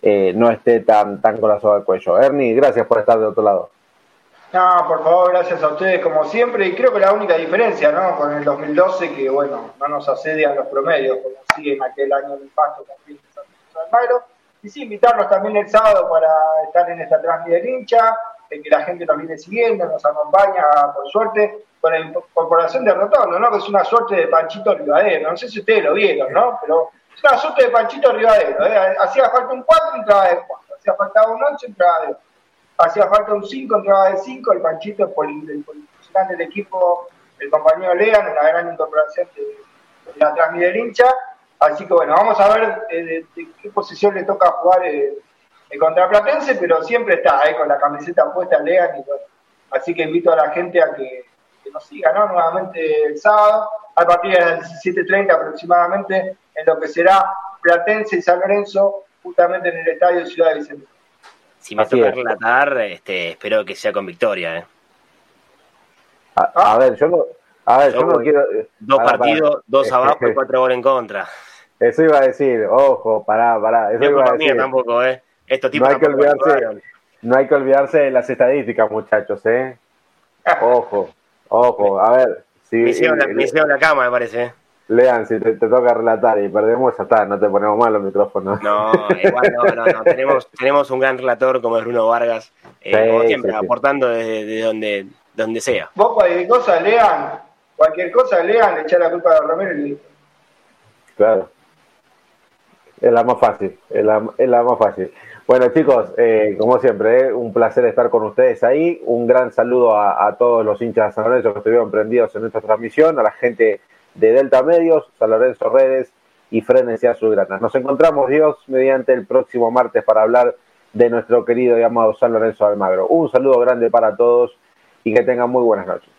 eh, no esté tan, tan con la soga al cuello. Ernie, gracias por estar de otro lado.
No, por favor, gracias a ustedes como siempre. Y creo que la única diferencia, ¿no? Con el 2012, que bueno, no nos asedian los promedios, como sí en aquel año de impacto también Y sí, invitarlos también el sábado para estar en esta transmisión hincha, que la gente nos viene siguiendo, nos acompaña, por suerte, con la incorporación de Rotondo, ¿no? Que es una suerte de Panchito Rivadero. No sé si ustedes lo vieron, ¿no? Pero es una suerte de Panchito Rivadero. ¿eh? Hacía falta un 4, entraba de 4. Hacía falta un 8, entraba de 8. Hacía falta un 5, entraba de 5. El Panchito, el, el, del equipo, el compañero Lean, una gran incorporación de, la transmisión hincha Así que bueno, vamos a ver eh, de, qué posición le toca jugar eh, el contraplatense, pero siempre está eh, con la camiseta puesta Lean y bueno. Así que invito a la gente a que, nos siga ¿no? nuevamente el sábado, a partir de las 17.30 aproximadamente, en lo que será Platense y San Lorenzo, justamente en el estadio Ciudad de Vicente.
Si me toca relatar, este, espero que sea con victoria. ¿eh?
A, ver, yo no, a ver, yo, no quiero.
Dos partidos, dos abajo y cuatro goles en contra.
Eso iba a decir, ojo, pará, pará. Eso iba a decir.
tampoco, ¿eh? Esto
no hay, que olvidarse, no hay que olvidarse de las estadísticas, muchachos, ¿eh? Ojo, ojo, a ver.
Si, me hicieron, la, la cama, me parece. ¿eh?
Lean, si te, toca relatar y perdemos, ya está, no te ponemos mal los micrófonos.
No, igual no, no, no. tenemos, tenemos un gran relator como es Bruno Vargas, eh, como siempre, aportando desde, donde, donde sea.
Vos cualquier cosa, Lean, cualquier cosa, Lean, le echar la culpa a Romero y listo.
Claro. Es la más fácil, es la, más fácil. Bueno, chicos, eh, como siempre, eh, un placer estar con ustedes ahí. Un gran saludo a, todos los hinchas de San Lorenzo que estuvieron prendidos en esta transmisión, a la gente de Delta Medios, San Lorenzo Redes y Frenes y Azulgrana. Nos encontramos, Dios, mediante el próximo martes para hablar de nuestro querido y amado San Lorenzo Almagro. Un saludo grande para todos y que tengan muy buenas noches.